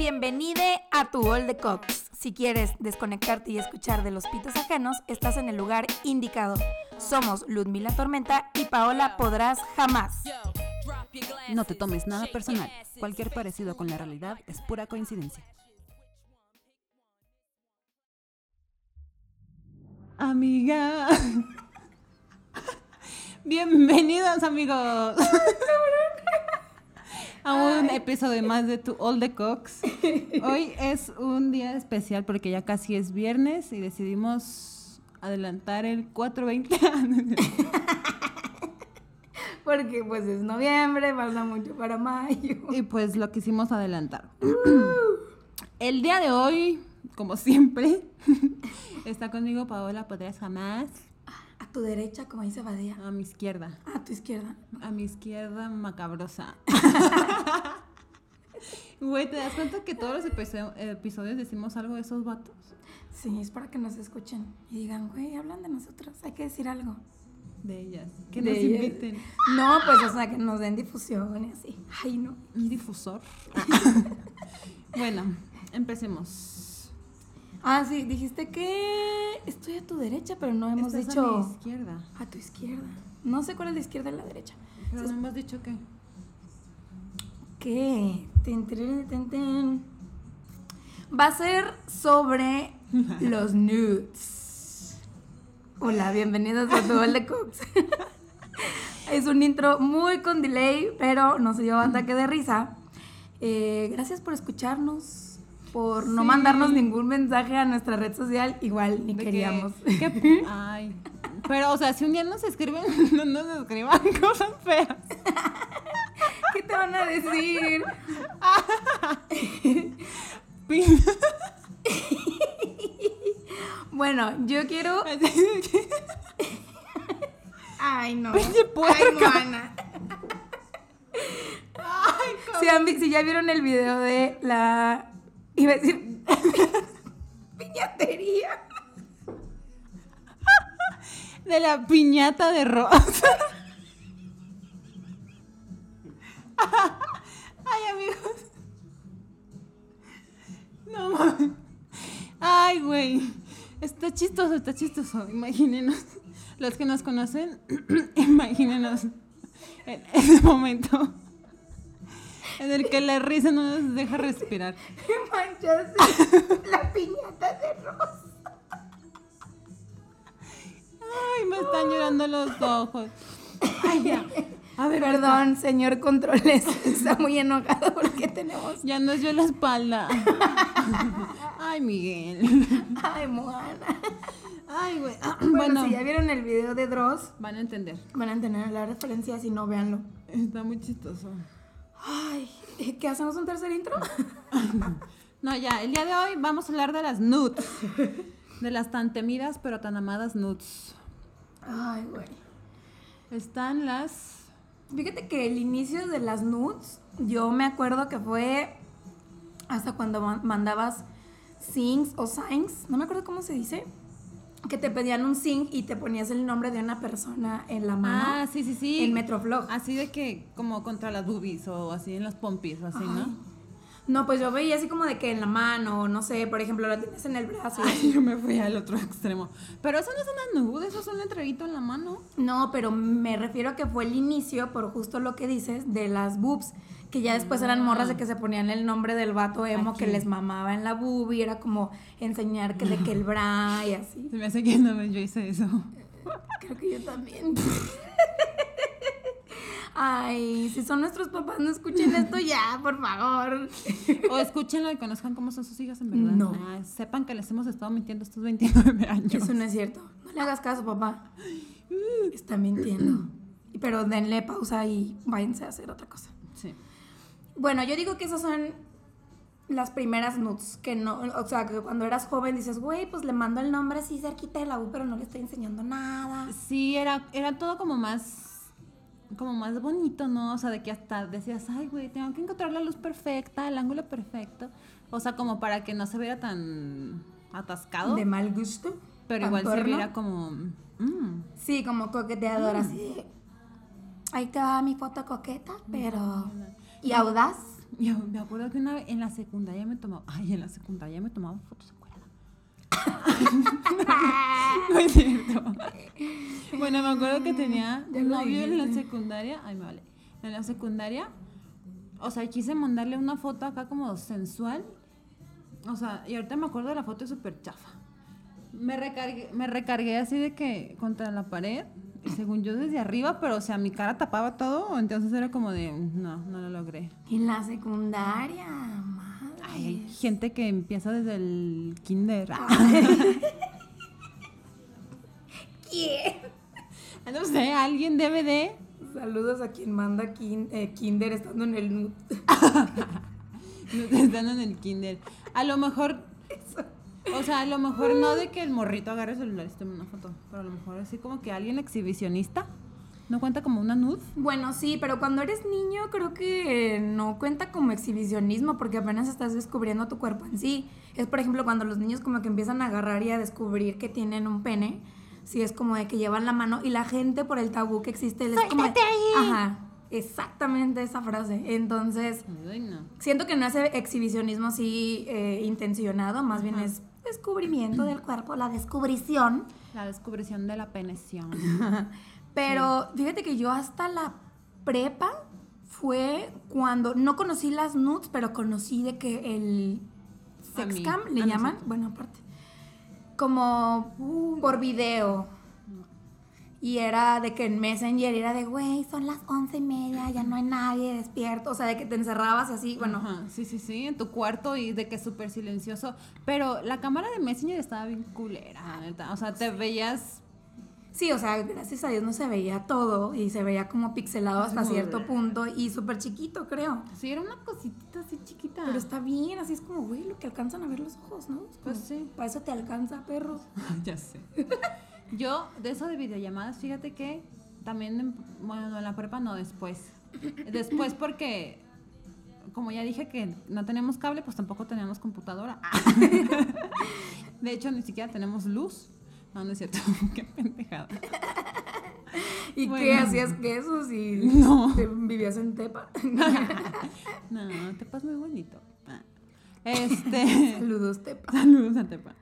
Bienvenide a tu All the Cox. Si quieres desconectarte y escuchar de los pitos ajenos, estás en el lugar indicado. Somos Ludmila Tormenta y Paola Podrás Jamás. No te tomes nada personal. Cualquier parecido con la realidad es pura coincidencia. Amiga. Bienvenidos amigos a un episodio más de tu All the Cox. Hoy es un día especial porque ya casi es viernes y decidimos adelantar el 420. Porque pues es noviembre, falta mucho para mayo. y pues lo quisimos adelantar. El día de hoy, como siempre, está conmigo Paola Podrías Jamás. A tu derecha, como dice Badía. A mi izquierda. A tu izquierda. A mi izquierda macabrosa. Güey, ¿te das cuenta que todos los episo- episodios decimos algo de esos vatos? Sí, es para que nos escuchen y digan, güey, hablan de nosotros, hay que decir algo. De ellas. Que De nos ellas. inviten. No, pues, o sea, que nos den difusión y así. Ay, no. Un difusor. bueno, empecemos. Ah, sí, dijiste que estoy a tu derecha, pero no hemos Estás dicho a mi izquierda. a tu izquierda. No sé cuál es la izquierda y la derecha. Pero no hemos dicho que. ¿Qué? Tirin, tin, tin. Va a ser sobre los nudes. Hola, bienvenidos a tu All de Cooks. es un intro muy con delay, pero nos dio ataque de risa. Eh, gracias por escucharnos, por no Sí. mandarnos ningún mensaje a nuestra red social. Igual ni que- queríamos. que- ay. Pero, o sea, si un día nos escriben, no nos escriban cosas feas. ¿Qué te van a decir? Bueno, yo quiero. Ay, no. Pinche puerca. Ay. Si, han si ya vieron el video de la. Iba a decir. piñatería. De la piñata de rosa. Ay, amigos. No mames. Ay, güey. Está chistoso, está chistoso. Imagínenos. Los que nos conocen, imagínenos en ese momento en el que la risa no nos deja respirar. Manchaste la piñata de rosa. Ay, me están llorando los ojos. Ay, ya. A ver, Perdón, señor Controles. Está muy enojado porque tenemos. Ya nos dio la espalda. Ay, Miguel. Ay, Moana. Ay, güey. Ah, Bueno, Bueno, si ya vieron el video de Dross, van a entender. van a entender la referencia. Si no, véanlo. Está muy chistoso. Ay, ¿qué hacemos un tercer intro? No, ya, el día de hoy vamos a hablar de las nudes. De las tan temidas pero tan amadas nudes. Ay, güey. Están las. Fíjate que el inicio de las nudes, yo me acuerdo que fue hasta cuando ma- mandabas sings o signs, no me acuerdo cómo se dice, que te pedían un sing y te ponías el nombre de una persona en la mano. Ah, sí, sí, sí. En Metroflog. Así de que, como contra las boobies o así en las pompis o así. No, pues yo veía así como de que en la mano, no sé, por ejemplo, lo tienes en el brazo. Ay, yo me fui al otro extremo. Pero eso no es una nude, eso es un entreguito en la mano. No, pero me refiero a que fue el inicio, por justo lo que dices, de las boobs, que ya después eran morras de que se ponían el nombre del vato emo que les mamaba en la boob y era como enseñar que de que el bra y así. Se me hace que vez yo hice eso. Creo que yo también. Ay, si son nuestros papás, no escuchen esto ya, por favor. O escúchenlo y conozcan cómo son sus hijas en verdad. No. Ah, sepan que les hemos estado mintiendo estos 29 años. Eso no es cierto. No le hagas caso, papá. Está mintiendo. Pero denle pausa y váyanse a hacer otra cosa. Sí. Bueno, yo digo que esas son las primeras nudes, que no, o sea, que cuando eras joven dices, güey, pues le mando el nombre así cerquita de la U, pero no le estoy enseñando nada. Sí, era, era todo como más como más bonito, ¿no? O sea, de que hasta decías, ay, güey, tengo que encontrar la luz perfecta, el ángulo perfecto. O sea, como para que no se viera tan atascado, De mal gusto. pero igual se viera como... mm, Sí, como coqueteador, así de, Ahí te va mi foto coqueta, pero. Y audaz. Yo me acuerdo que una vez en la secundaria me tomaba. Ay, en la secundaria me tomaba fotos no es cierto. Bueno, me acuerdo que tenía un novio en la secundaria. Ay, me vale. En la secundaria. O sea, quise mandarle una foto acá como sensual. O sea, y ahorita me acuerdo de la foto súper chafa. Me recargué, me recargué así de que contra la pared. Según yo desde arriba, pero o sea, mi cara tapaba todo. Entonces era como de, no, no lo logré. En la secundaria. Ay, hay gente que empieza desde el kinder. ¿Quién? No sé, alguien debe de. Saludos a quien manda kin- eh, Kinder estando en el nude. Están en el kinder. A lo mejor. O sea, a lo mejor no de que el morrito agarre el celular y se tome una foto. Pero a lo mejor así como que alguien exhibicionista. ¿No cuenta como una nude? Bueno, sí, pero cuando eres niño creo que no cuenta como exhibicionismo porque apenas estás descubriendo tu cuerpo en sí. Es por ejemplo cuando los niños como que empiezan a agarrar y a descubrir que tienen un pene. Sí, es como de que llevan la mano y la gente por el tabú que existe les es como de-. Ajá, exactamente esa frase. Entonces, Ay, no. siento que no es exhibicionismo así eh, intencionado, más bien es descubrimiento del cuerpo, la descubrición. La descubrición de la peneción. Pero fíjate que yo hasta la prepa fue cuando no conocí las nudes, pero conocí de que el sexcam le llaman, bueno, aparte, como por video. Y era de que en Messenger era de, güey, son las once y media, ya no hay nadie despierto. O sea, de que te encerrabas así, bueno, Ajá, sí, sí, sí, en tu cuarto y de que súper silencioso. Pero la cámara de Messenger estaba bien culera. O sea, te veías. Sí, o sea, gracias a Dios no se veía todo y se veía como pixelado hasta cierto punto y súper chiquito, creo. Sí, era una cositita así chiquita. Pero está bien, así es como, güey, lo que alcanzan a ver los ojos, ¿no? Es Pues sí. Para eso te alcanza, perro. ya sé. Yo, de eso de videollamadas, fíjate que también, en- bueno, en la prepa no, después. Después porque, como ya dije que no tenemos cable, pues tampoco teníamos computadora. De hecho, ni siquiera tenemos luz. No, no es cierto. Qué pendejada. ¿Y Bueno. qué hacías quesos y No. te- vivías en Tepa? No, Tepa es muy bonito. Ah. Este. Saludos, Tepa. Saludos a Tepa.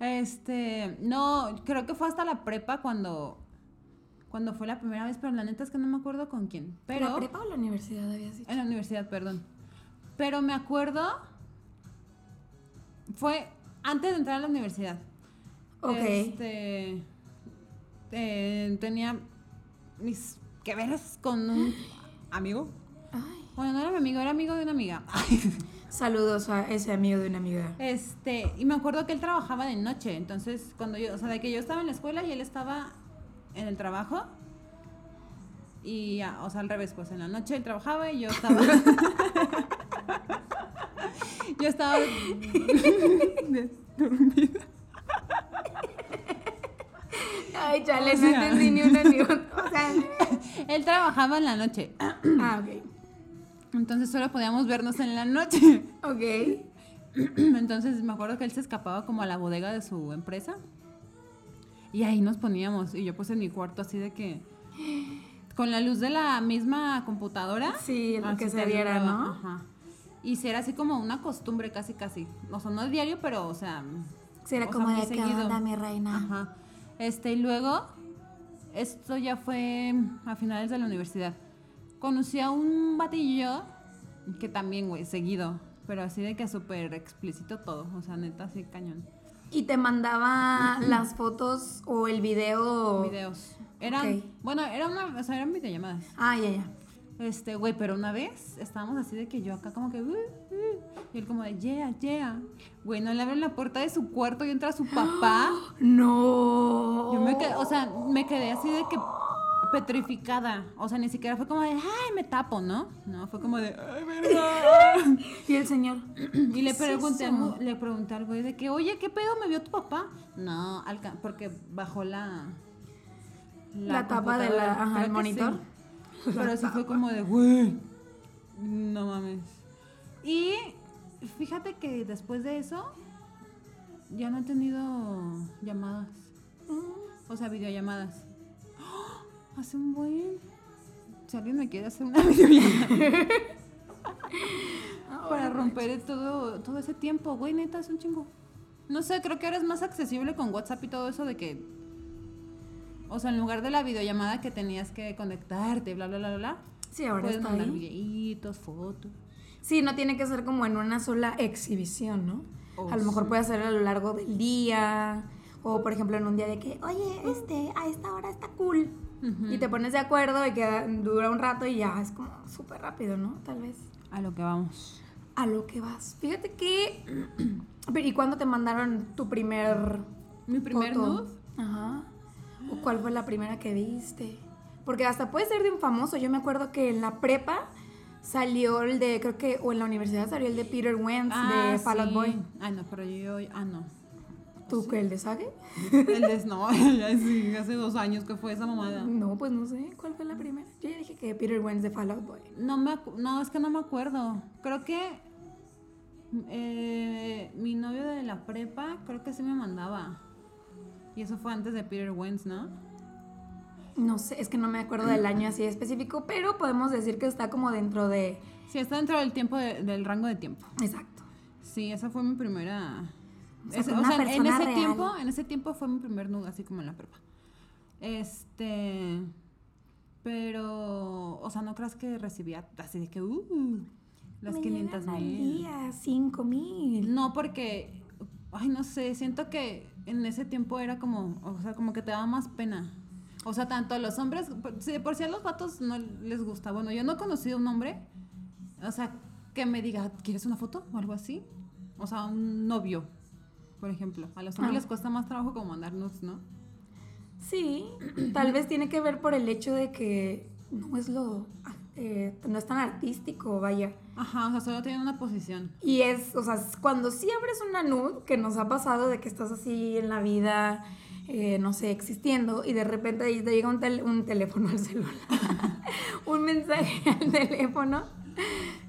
Este, no, creo que fue hasta la prepa cuando cuando fue la primera vez, pero la neta es que no me acuerdo con quién. Pero ¿La prepa o la universidad habías dicho? en la universidad, perdón. Pero me acuerdo fue antes de entrar a la universidad. Ok. Este eh, tenía mis que veras con un amigo. Ay. Bueno, no era mi amigo, era amigo de una amiga. Saludos a ese amigo de una amiga. Este, y me acuerdo que él trabajaba de noche, entonces cuando yo, o sea, de que yo estaba en la escuela y él estaba en el trabajo. Y, ya, o sea, al revés, pues en la noche él trabajaba y yo estaba. yo estaba dormida. Ay, chale, no entendí ni una ni otra. O sea, Él trabajaba en la noche, ah, ok. entonces solo podíamos vernos en la noche. Ok. Entonces me acuerdo que él se escapaba como a la bodega de su empresa. Y ahí nos poníamos. Y yo pues en mi cuarto así de que... Con la luz de la misma computadora. Sí, lo que se viera, ¿no? Ajá. Y si era así como una costumbre casi casi. O sea, no es diario, pero o sea... Sí, era como de, ¿qué seguido. onda, mi reina? Ajá. Este, y luego, esto ya fue a finales de la universidad. Conocí a un batillo que también, güey, seguido. Pero así de que súper explícito todo. O sea, neta, así cañón. Y te mandaba las fotos o el video. Videos. Eran, bueno, era una, o sea, eran videollamadas. Ah, ya, ya. Este, güey, pero una vez estábamos así de que yo acá como que, "Uh, uh", y él como de, yeah, yeah. Güey, no le abren la puerta de su cuarto y entra su papá. No. Yo me quedé, o sea, me quedé así de que petrificada. O sea, ni siquiera fue como de, ay, me tapo, ¿no? No, fue como de, ay, verdad. Y el señor. Y le pregunté, le pregunté al güey de que, oye, ¿qué pedo me vio tu papá? No, porque bajó la... La tapa de la- ajá, el monitor. sí. Pero sí fue como de, güey, no mames. Y fíjate que después de eso, ya no he tenido llamadas. O sea, videollamadas. ¡Ah! Hace un buen. Si alguien me quiere hacer una videollamada. romper todo, todo ese tiempo, güey, neta, es un chingo. No sé, creo que ahora es más accesible con WhatsApp y todo eso de que. O sea, en lugar de la videollamada que tenías que conectarte, bla, bla, bla, bla. Sí, ahora puedes está mandar ahí. videitos, fotos. Sí, no tiene que ser como en una sola exhibición, ¿no? Oh, a lo mejor sí. puede ser a lo largo del día. O por ejemplo en un día de que, oye, este, a esta hora está cool. Y te pones de acuerdo y que dura un rato y ya es como súper rápido, ¿no? Tal vez. A lo que vamos. A lo que vas. Fíjate que. Pero, ¿Y cuándo te mandaron tu primer. Mi primer foto? nude. Ajá. ¿O cuál fue la primera que viste? Porque hasta puede ser de un famoso. Yo me acuerdo que en la prepa salió el de, creo que, o en la universidad salió el de Peter Wentz de Fall Out sí. Boy. Ah, no, pero yo, ah, no. ¿Tú qué? ¿El de Sage? El de no, sí, hace dos años que fue esa mamada. No, pues no sé. ¿Cuál fue la primera? Yo ya dije que Peter Wentz de Fall Out Boy. No me no, es que no me acuerdo. Creo que eh, mi novio de la prepa, creo que sí me mandaba. Y eso fue antes de Peter Wentz, ¿no? No sé, es que no me acuerdo del año así específico, pero podemos decir que está como dentro de. Sí, está dentro del tiempo de- del rango de tiempo. Exacto. Sí, esa fue mi primera. O sea, o en ese real. tiempo, en ese tiempo fue mi primer nudo, así como en la prepa. Este, pero, o sea, no creas que recibía así de que, uh, las Me 500 llegan al mil. día, 5 mil. No, porque, ay, no sé, siento que en ese tiempo era como, o sea, como que te daba más pena. O sea, tanto a los hombres, por- si de por si a los vatos no les gusta. Bueno, yo no he conocido un hombre, o sea, que me diga, ¿quieres una foto? O algo así. O sea, un novio, por ejemplo. A los hombres Ah. les cuesta más trabajo como mandar nudes, ¿no? Sí, tal vez tiene que ver por el hecho de que no es lo. eh, no es tan artístico, vaya. Ajá, o sea, solo tienen una posición. Y es, o sea, cuando sí abres una nude, que nos ha pasado de que estás así en la vida, eh, no sé, existiendo, y de repente ahí te llega un, tel- un teléfono al celular, un mensaje al teléfono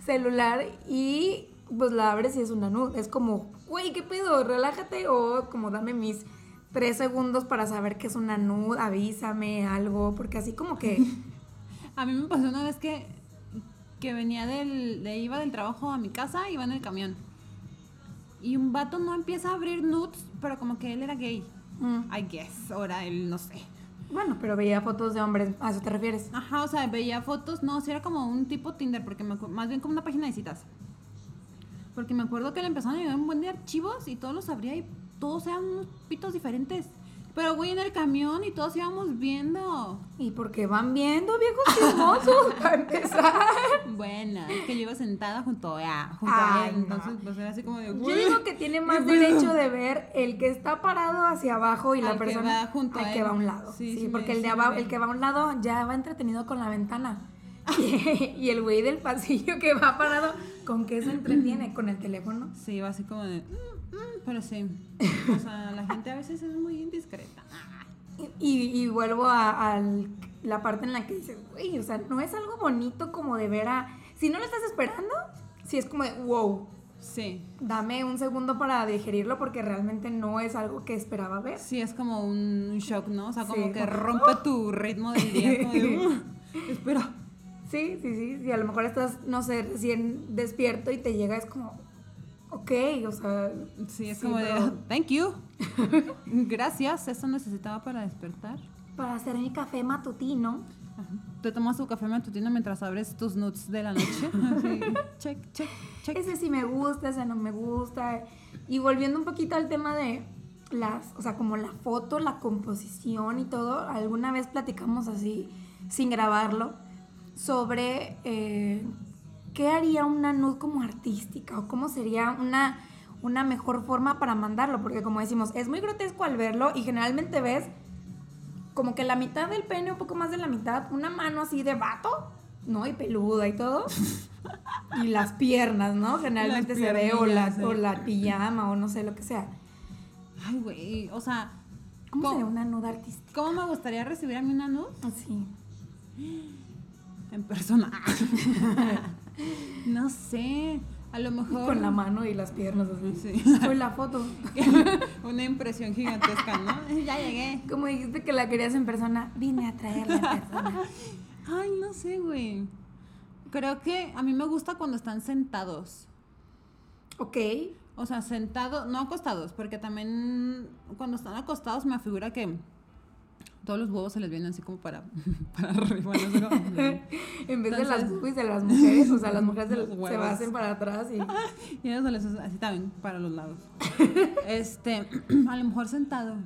celular, y pues la abres y es una nude. Es como, güey, ¿qué pedo? Relájate, o como dame mis tres segundos para saber que es una nude, avísame algo, porque así como que. A mí me pasó una vez que, que venía del, de, iba del trabajo a mi casa, iba en el camión. Y un vato no empieza a abrir nudes, pero como que él era gay. mm, I guess, ahora él no sé. Bueno, pero veía fotos de hombres, ¿a eso te refieres? Ajá, o sea, veía fotos, no, sí era como un tipo Tinder, porque me más bien como una página de citas. Porque me acuerdo que le empezaron a llegar un buen de archivos y todos los abría y todos eran unos pitos diferentes. Pero güey, en el camión y todos íbamos viendo. Y porque van viendo viejos chismosos para empezar. Bueno, es que yo iba sentada junto a, junto Ay, a él, no. entonces pues era así como de, Yo digo que tiene más ¿Qué pedo? derecho de ver el que está parado hacia abajo y la Al que persona va junto al a que él. va a un lado. Sí, Sí, porque el de abajo, el que va a un lado ya va entretenido con la ventana. Y, y el güey del pasillo que va parado, ¿con qué se entretiene? ¿Con el teléfono? Sí, iba así como de, "Mm, mm", pero sí. O sea, la gente a veces es muy indiscreta. Y, y vuelvo a, a la parte en la que dices, güey, o sea, no es algo bonito como de ver a... Si no lo estás esperando, si es como de, wow, Sí, dame un segundo para digerirlo porque realmente no es algo que esperaba ver. sí, es como un shock, ¿no? O sea, como Sí, que como- rompe tu ritmo del día. Como de, "Mm, espera. Sí, sí, sí. Si a lo mejor estás, no sé, recién despierto y te llega, es como, ok, o sea. Sí, es sí, como de, thank you. Gracias, eso necesitaba para despertar. Para hacer mi café matutino. Ajá. Te tomas tu café matutino mientras abres tus nudes de la noche. Así, check, check, check. Ese sí me gusta, ese no me gusta. Y volviendo un poquito al tema de las, o sea, como la foto, la composición y todo, alguna vez platicamos así, sin grabarlo, sobre eh, qué haría una nud como artística o cómo sería una, una mejor forma para mandarlo, porque como decimos, es muy grotesco al verlo y generalmente ves como que la mitad del pene, un poco más de la mitad, una mano así de vato, ¿no? Y peluda y todo. y las piernas, ¿no? Generalmente se ve o la, o la pijama o no sé lo que sea. Ay, güey, o sea, ¿Cómo ¿Cómo? sería una nuda artística? ¿cómo me gustaría recibir a mí una nude? Así. En persona. no sé, a lo mejor... Con la mano y las piernas así. Sí. Soy la foto. Una impresión gigantesca, ¿no? Ya llegué. Como dijiste que la querías en persona, vine a traerla en persona. Ay, no sé, güey. Creo que a mí me gusta cuando están sentados. Ok. O sea, sentado, no acostados, porque también cuando están acostados me figura que todos los huevos se les vienen así como para, para arriba. No sé cómo. En vez de las boobies de las mujeres, o sea, las mujeres se huevos. hacen para atrás y... Y se les así también para los lados. Este, a lo mejor sentado.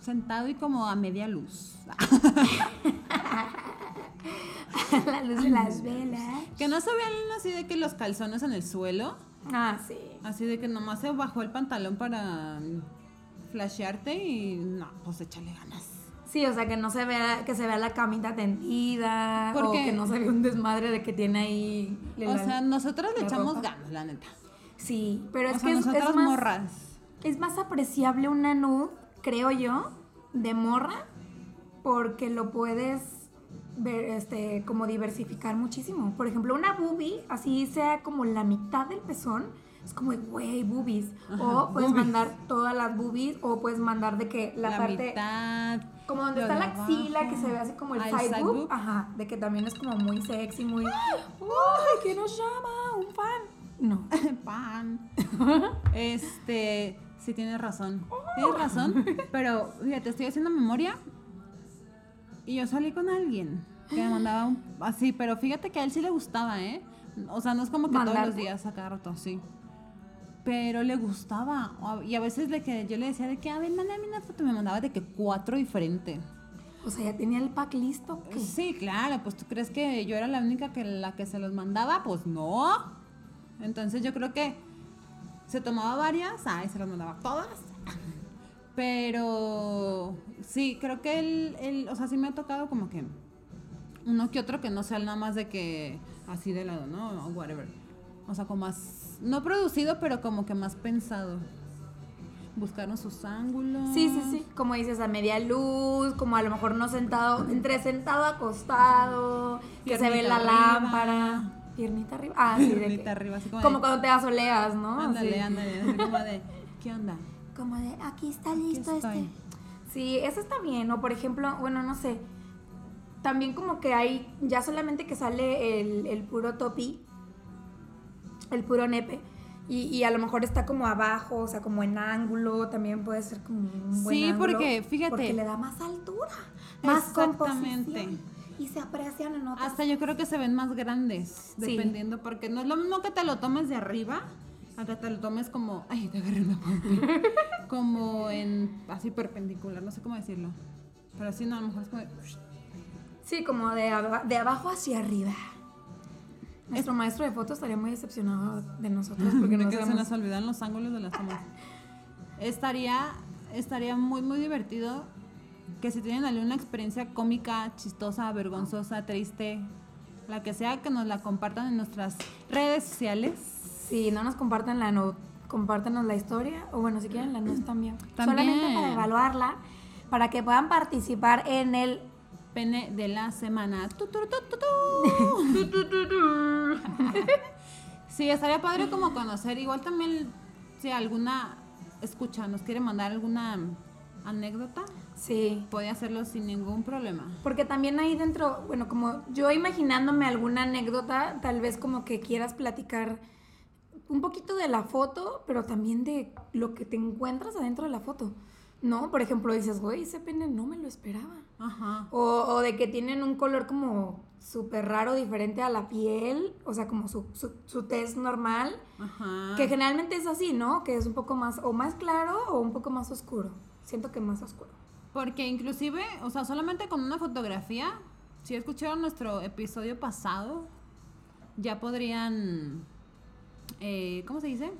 Sentado y como a media luz. la luz de las velas. Que no se vean así de que los calzones en el suelo. Ah, sí. Así de que nomás se bajó el pantalón para flashearte y no, pues échale ganas. Sí, o sea, que no se vea, que se vea la camita tendida, ¿Por o qué? que no se vea un desmadre de que tiene ahí... O la- sea, nosotros le echamos ganas, la neta. Sí, pero es o sea, que es, es más, morras. es más apreciable una nude, creo yo, de morra, porque lo puedes ver, este, como diversificar muchísimo. Por ejemplo, una boobie, así sea como la mitad del pezón, es como, güey, boobies. Ajá, o puedes boobies. mandar todas las boobies, o puedes mandar de que la, La, parte... mitad. Como donde lo está la axila, abajo. que se ve así como el Ah, side, boob. boob. Ajá, de que también es como muy sexy, muy... ¡Uy, que nos llama! ¿Un fan? No. Pan. Este, sí tienes razón. Tienes razón, pero fíjate, estoy haciendo memoria y yo salí con alguien que me mandaba un, así, pero fíjate que a él sí le gustaba, ¿eh? O sea, no es como que todos los días a cada rato, sí. Pero le gustaba. Y a veces le que yo le decía de que, a ver, mándame una foto. Me mandaba de que cuatro diferentes. O sea, ya tenía el pack listo. ¿qué? Sí, claro, pues tú crees que yo era la única que la que se los mandaba, pues no. Entonces yo creo que se tomaba varias, ay, se las mandaba todas. Pero sí, creo que él, él, o sea, sí me ha tocado como que uno que otro que no sea nada más de que así de lado, ¿no? O whatever. O sea, como más, no producido, pero como que más pensado. Buscaron sus ángulos. Sí, sí, sí. Como dices, a media luz, como a lo mejor no sentado, entre sentado, acostado, que se ve la arriba. lámpara. Piernita arriba. Ah, sí, de Piernita que- arriba, así como Como de- cuando te asoleas, ¿no? Ándale, ándale, así como de, ¿qué onda? Como de, aquí está listo este. Sí, eso está bien. O por ejemplo, bueno, no sé. También como que hay, ya solamente que sale el, el puro topi, el puro nepe. Y, y a lo mejor está como abajo, o sea, como en ángulo, también puede ser como un buen Sí, ángulo, porque, fíjate. Porque le da más altura, más Exactamente. Y se aprecian en otras. Hasta yo creo que se ven más grandes, Sí. dependiendo, porque no es lo mismo que te lo tomes de arriba, a que te lo tomes como, ay, te agarré una pompi, como en, así perpendicular, no sé cómo decirlo. Pero sí, no, a lo mejor es como, de- Sí, como de, de abajo hacia arriba. Nuestro maestro de fotos estaría muy decepcionado de nosotros porque de no que se sabemos nos olvidan los ángulos de las tomas. Estaría, estaría muy, muy divertido que si tienen alguna experiencia cómica, chistosa, vergonzosa, triste, la que sea, que nos la compartan en nuestras redes sociales. Sí, no nos compartan la note, compártanos la historia, o bueno, si quieren la note también. También. Solamente para evaluarla, para que puedan participar en el... Pene de la semana. Sí, estaría padre como conocer. Igual también, si alguna escucha nos quiere mandar alguna anécdota, Sí, puede hacerlo sin ningún problema. porque también ahí dentro, bueno, como yo imaginándome alguna anécdota, tal vez como que quieras platicar un poquito de la foto, pero también de lo que te encuentras adentro de la foto. ¿No? Por ejemplo, dices, güey, ese pene no me lo esperaba. Ajá. O, o de que tienen un color como súper raro, diferente a la piel, o sea, como su, su, su tez normal, Ajá. que generalmente es así, ¿no? Que es un poco más, o más claro o un poco más oscuro. Siento que más oscuro. Porque inclusive, o sea, solamente con una fotografía, si escucharon nuestro episodio pasado, ya podrían, eh, ¿cómo se dice?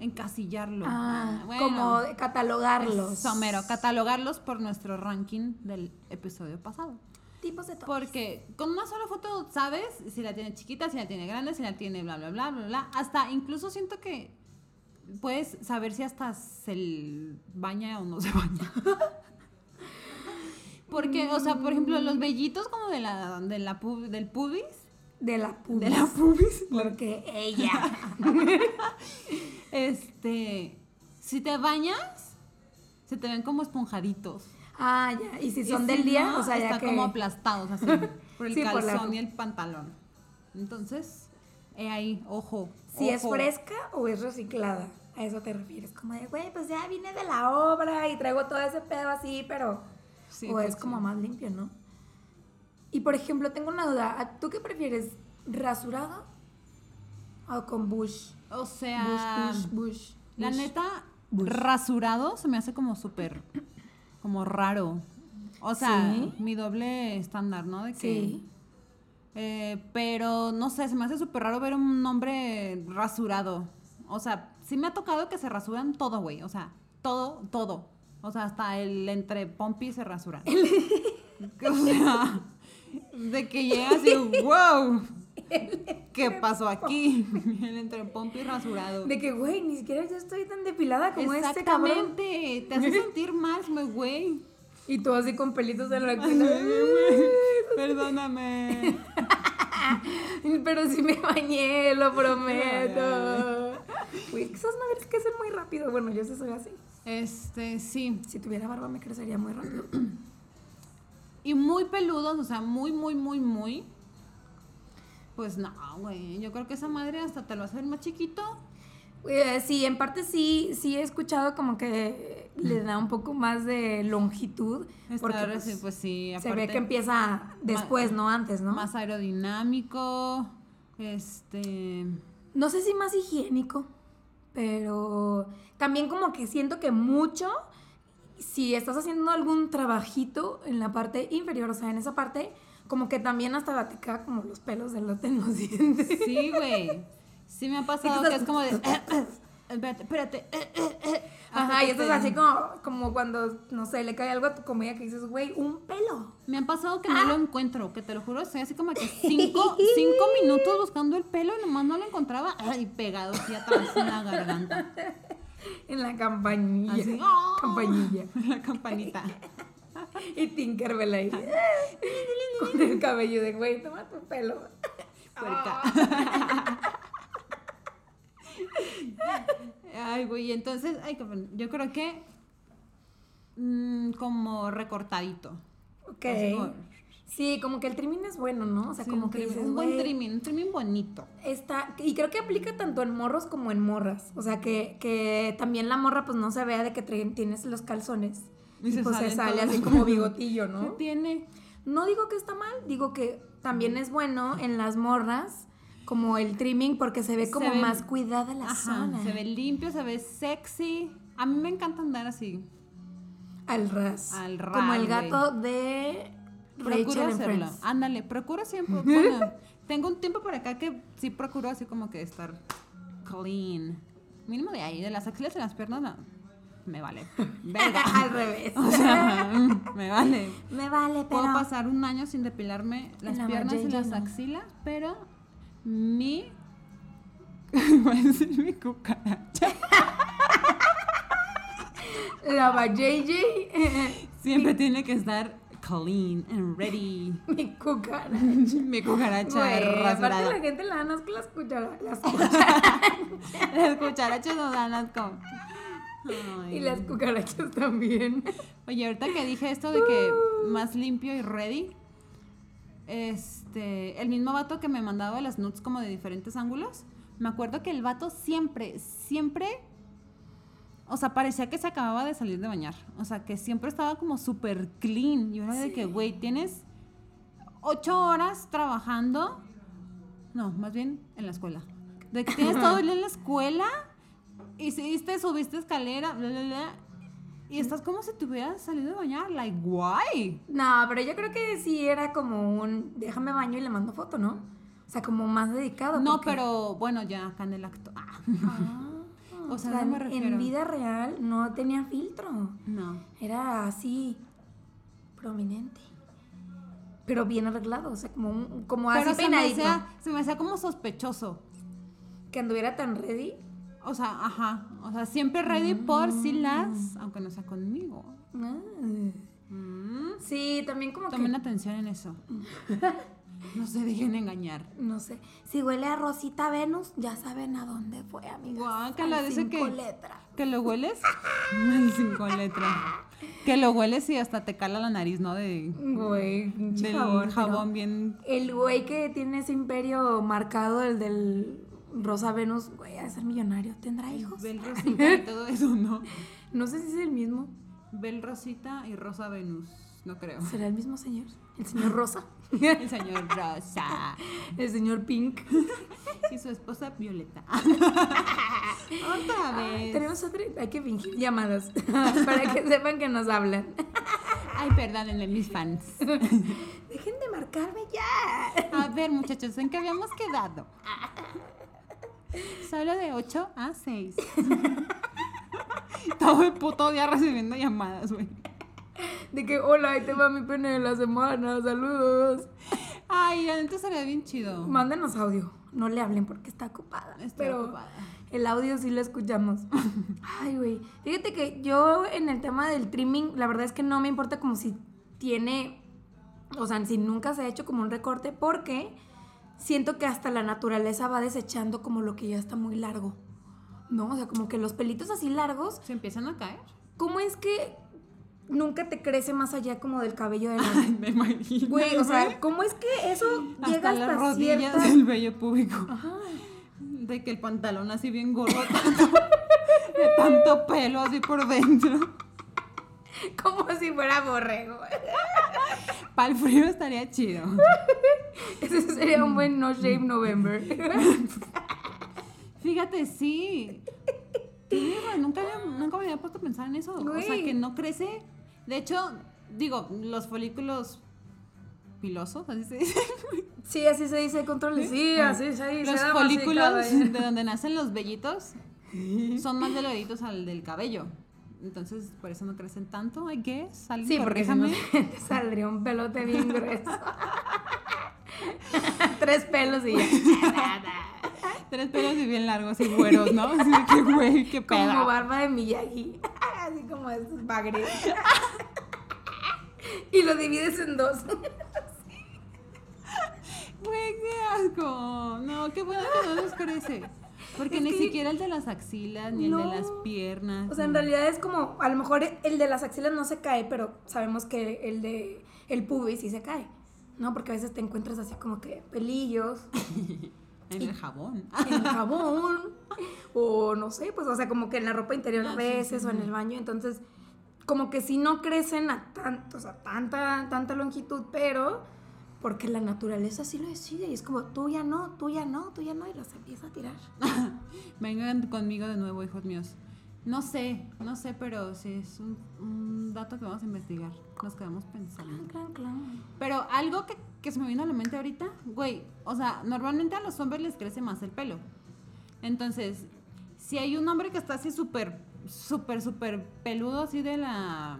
Encasillarlo. Ah, bueno, como catalogarlos. Somero, catalogarlos por nuestro ranking del episodio pasado. Tipos de todo. Porque con una sola foto sabes si la tiene chiquita, si la tiene grande, si la tiene bla, bla, bla, bla, bla. Hasta incluso siento que puedes saber si hasta se baña o no se baña. Porque, o sea, por ejemplo, los vellitos como de la, de la pub- del pubis. De la pubis. De la pubis. Porque ella. Este, si te bañas, se te ven como esponjaditos. ah, ya. Y si Y son si del día, no, o sea, ya está que... como aplastados así por el Sí, por la- calzón y el pantalón. Entonces, He ahí, ojo. Si es fresca o es reciclada. A eso te refieres. Como de, güey, pues ya vine de la obra y traigo todo ese pedo así, pero. Sí, o pues es sí. como más limpio, ¿no? Y por ejemplo, tengo una duda. ¿A- ¿Tú qué prefieres? ¿Rasurado o con bush? O sea, bush, bush, bush. la bush. neta, Bush. rasurado se me hace como súper, como raro. O sea, Sí. mi doble estándar, ¿no? De que, Sí. Eh, pero no sé, se me hace súper raro ver un hombre rasurado. O sea, sí me ha tocado que se rasuran todo, güey. O sea, todo, todo. O sea, hasta el entre pompi se rasuran. o sea, de que llega así, wow. ¿Qué pasó aquí? El entre pompi rasurado. De que, güey, ni siquiera yo estoy tan depilada como este cabrón. Exactamente. Te hace sentir mal, me güey. Y tú así con pelitos en la axila. Perdóname. Pero sí me bañé, lo prometo. Güey, esas madres crecen muy rápido. Bueno, yo sí soy así. Este, sí. Si tuviera barba me crecería muy rápido. Y muy peludos, o sea, muy, muy, muy, muy. Pues no, güey. Yo creo que esa madre hasta te lo hace ver más chiquito. Eh, sí, en parte sí, sí he escuchado como que le da un poco más de longitud. Porque pues, así, pues sí, se ve que empieza después, no antes, ¿no? Más aerodinámico. Este. No sé si más higiénico, pero también como que siento que mucho, si estás haciendo algún trabajito en la parte inferior, o sea, en esa parte, como que también hasta te queda como los pelos del lote en los dientes. Sí, güey. Sí me ha pasado que es como de. espérate, espérate. Ajá, Hasta y que esto es te- así como, como cuando, no sé, le cae algo a tu comida que dices, güey, un pelo. Me han pasado que Ah. no lo encuentro, que te lo juro, estoy así como que cinco, cinco minutos buscando el pelo y nomás no lo encontraba. Ay, pegado así atrás en la garganta. En la campanilla. Así. ¡ah! Campanilla. La campanita. Y Tinkerbell ahí. Con el cabello de, güey, toma tu pelo. Puerca. Ay, güey, entonces, ay, yo creo que mm, como recortadito. Ok. Así como- Sí, como que el trimming es bueno, ¿no? O sea, sí, como que trimming, dices, un buen trimming, un trimming bonito. Está, y creo que aplica tanto en morros como en morras. O sea, que, que también la morra pues no se vea de que tienes los calzones. Y Y, se pues se sale todos. así como bigotillo, ¿Qué ¿no? tiene? No digo que está mal, digo que también es bueno en las morras como el trimming porque se ve Se como más cuidada la Ajá, zona. se ve limpio, se ve sexy. A mí me encanta andar así. Al ras. Al ras, Como el gato de Procuro en hacerlo. Ándale, procuro siempre. bueno, tengo un tiempo por acá que sí procuro así como que estar clean. Mínimo de ahí, de las axilas y las piernas, no, me vale. Verga. Al revés. o sea, me vale. Me vale, pero... Puedo pasar un año sin depilarme las la piernas y las no. axilas, pero mi. Voy a decir mi cucaracha. La va JJ, Siempre tiene que estar clean and ready. mi cucaracha. Mi cucaracha Güey, aparte la gente le dan asco las cucharadas. Las cucharadas Las cucarachas nos dan asco. Ay. y las cucarachas también. Oye, ahorita que dije esto de que más limpio y ready, este, el mismo vato que me mandaba las nudes como de diferentes ángulos, me acuerdo que el vato siempre, siempre, o sea, parecía que se acababa de salir de bañar. O sea, que siempre estaba como súper clean. Y era de que, güey, tienes ocho horas trabajando, no, más bien en la escuela. De que tienes todo el día en la escuela, hiciste, subiste escalera, bla, bla, bla, y estás como si te hubieras salido de bañar, like, guay. No, pero yo creo que sí era como un déjame baño y le mando foto, ¿no? O sea, como más dedicado. No, porque- pero bueno, ya acá en el acto. Ah, Ah, O sea, no me refiero. En vida real no tenía filtro. no. Era así, prominente. Pero bien arreglado, o sea, como, un, como así Pero se me, hacía, se me hacía como sospechoso. Que anduviera tan ready. O sea, ajá. O sea, siempre ready por si las, aunque no sea conmigo. Ah. Mm. Sí, también como Tomen que, atención en eso. No se dejen engañar. no sé, si huele a Rosita Venus, ya saben a dónde fue, amiga. Guácala, dice que- letra. ¿Que lo hueles? Cinco letras. Que lo hueles y hasta te cala la nariz, ¿no? De, Güey, del jabón, bien. El güey que tiene ese imperio marcado, el del Rosa Venus, güey, a ser millonario. ¿Tendrá hijos? Bel Rosita y todo eso, ¿no? No sé si es el mismo. Bel Rosita y Rosa Venus. No creo. ¿Será el mismo señor? El señor Rosa. El señor Rosa. El señor Pink. Y su esposa Violeta. Otra vez. Tenemos otra. Hay que fingir llamadas para que sepan que nos hablan. Ay, perdónenme, mis fans. Dejen de marcarme ya. A ver, muchachos, ¿en qué habíamos quedado? Solo de 8 a 6. Todo el puto día recibiendo llamadas, güey. De que, hola, ahí te va mi pene de la semana, saludos. Ay, antes sería bien chido. Mándenos audio. No le hablen porque está ocupada. Estoy pero ocupada. el audio sí lo escuchamos. Ay, güey. Fíjate que yo en el tema del trimming, la verdad es que no me importa como si tiene, o sea, si nunca se ha hecho como un recorte, porque siento que hasta la naturaleza va desechando como lo que ya está muy largo. ¿No? O sea, como que los pelitos así largos, ¿Se empiezan a caer? ¿cómo es que nunca te crece más allá como del cabello de la... Ay, me imagino. Güey, o sea, ¿cómo es que eso llega hasta las rodillas cierta... del vello público. Ajá. De que el pantalón así bien gordo, tanto, de tanto pelo así por dentro. Como si fuera borrego. Para el frío estaría chido. Ese sería un buen No Shave November. Fíjate, sí. Güey, nunca, había- nunca me había puesto a pensar en eso. O sea, Güey. que no crece. De hecho, digo, los folículos pilosos, así se dice. Sí, así se dice control. Sí, así se dice. Los folículos de donde nacen los vellitos son más delgaditos al del cabello. Entonces, por eso no crecen tanto, I guess. ¿Alguien Sí, porque si no saldría un pelote bien grueso. Tres pelos y ya. Tres pelos y bien largos y güeros, ¿no? Que, güey, qué Como pedo. barba de Miyagi. Así como esos bagres. Y lo divides en dos. Güey, qué asco. No, qué bueno que no les crece. Porque Es ni que- siquiera el de las axilas, ni el de las piernas. O sea, en realidad es como, a lo mejor el de las axilas no se cae, pero sabemos que el de el pubis sí se cae. ¿No? Porque a veces te encuentras así como que pelillos En el jabón. en el jabón o no sé, pues o sea, como que en la ropa interior a Ah, sí, veces sí, o en el baño, entonces como que sí no crecen a tanto, o sea, tanta tanta longitud, pero porque la naturaleza sí lo decide y es como tú ya no, tú ya no, tú ya no y los empieza a tirar. Vengan conmigo de nuevo, hijos míos. No sé, no sé, pero sí es un, un dato que vamos a investigar. Nos quedamos pensando. Claro, claro. Pero algo que, que se me vino a la mente ahorita, güey, o sea, normalmente a los hombres les crece más el pelo. Entonces, si hay un hombre que está así súper, súper, súper peludo, así de la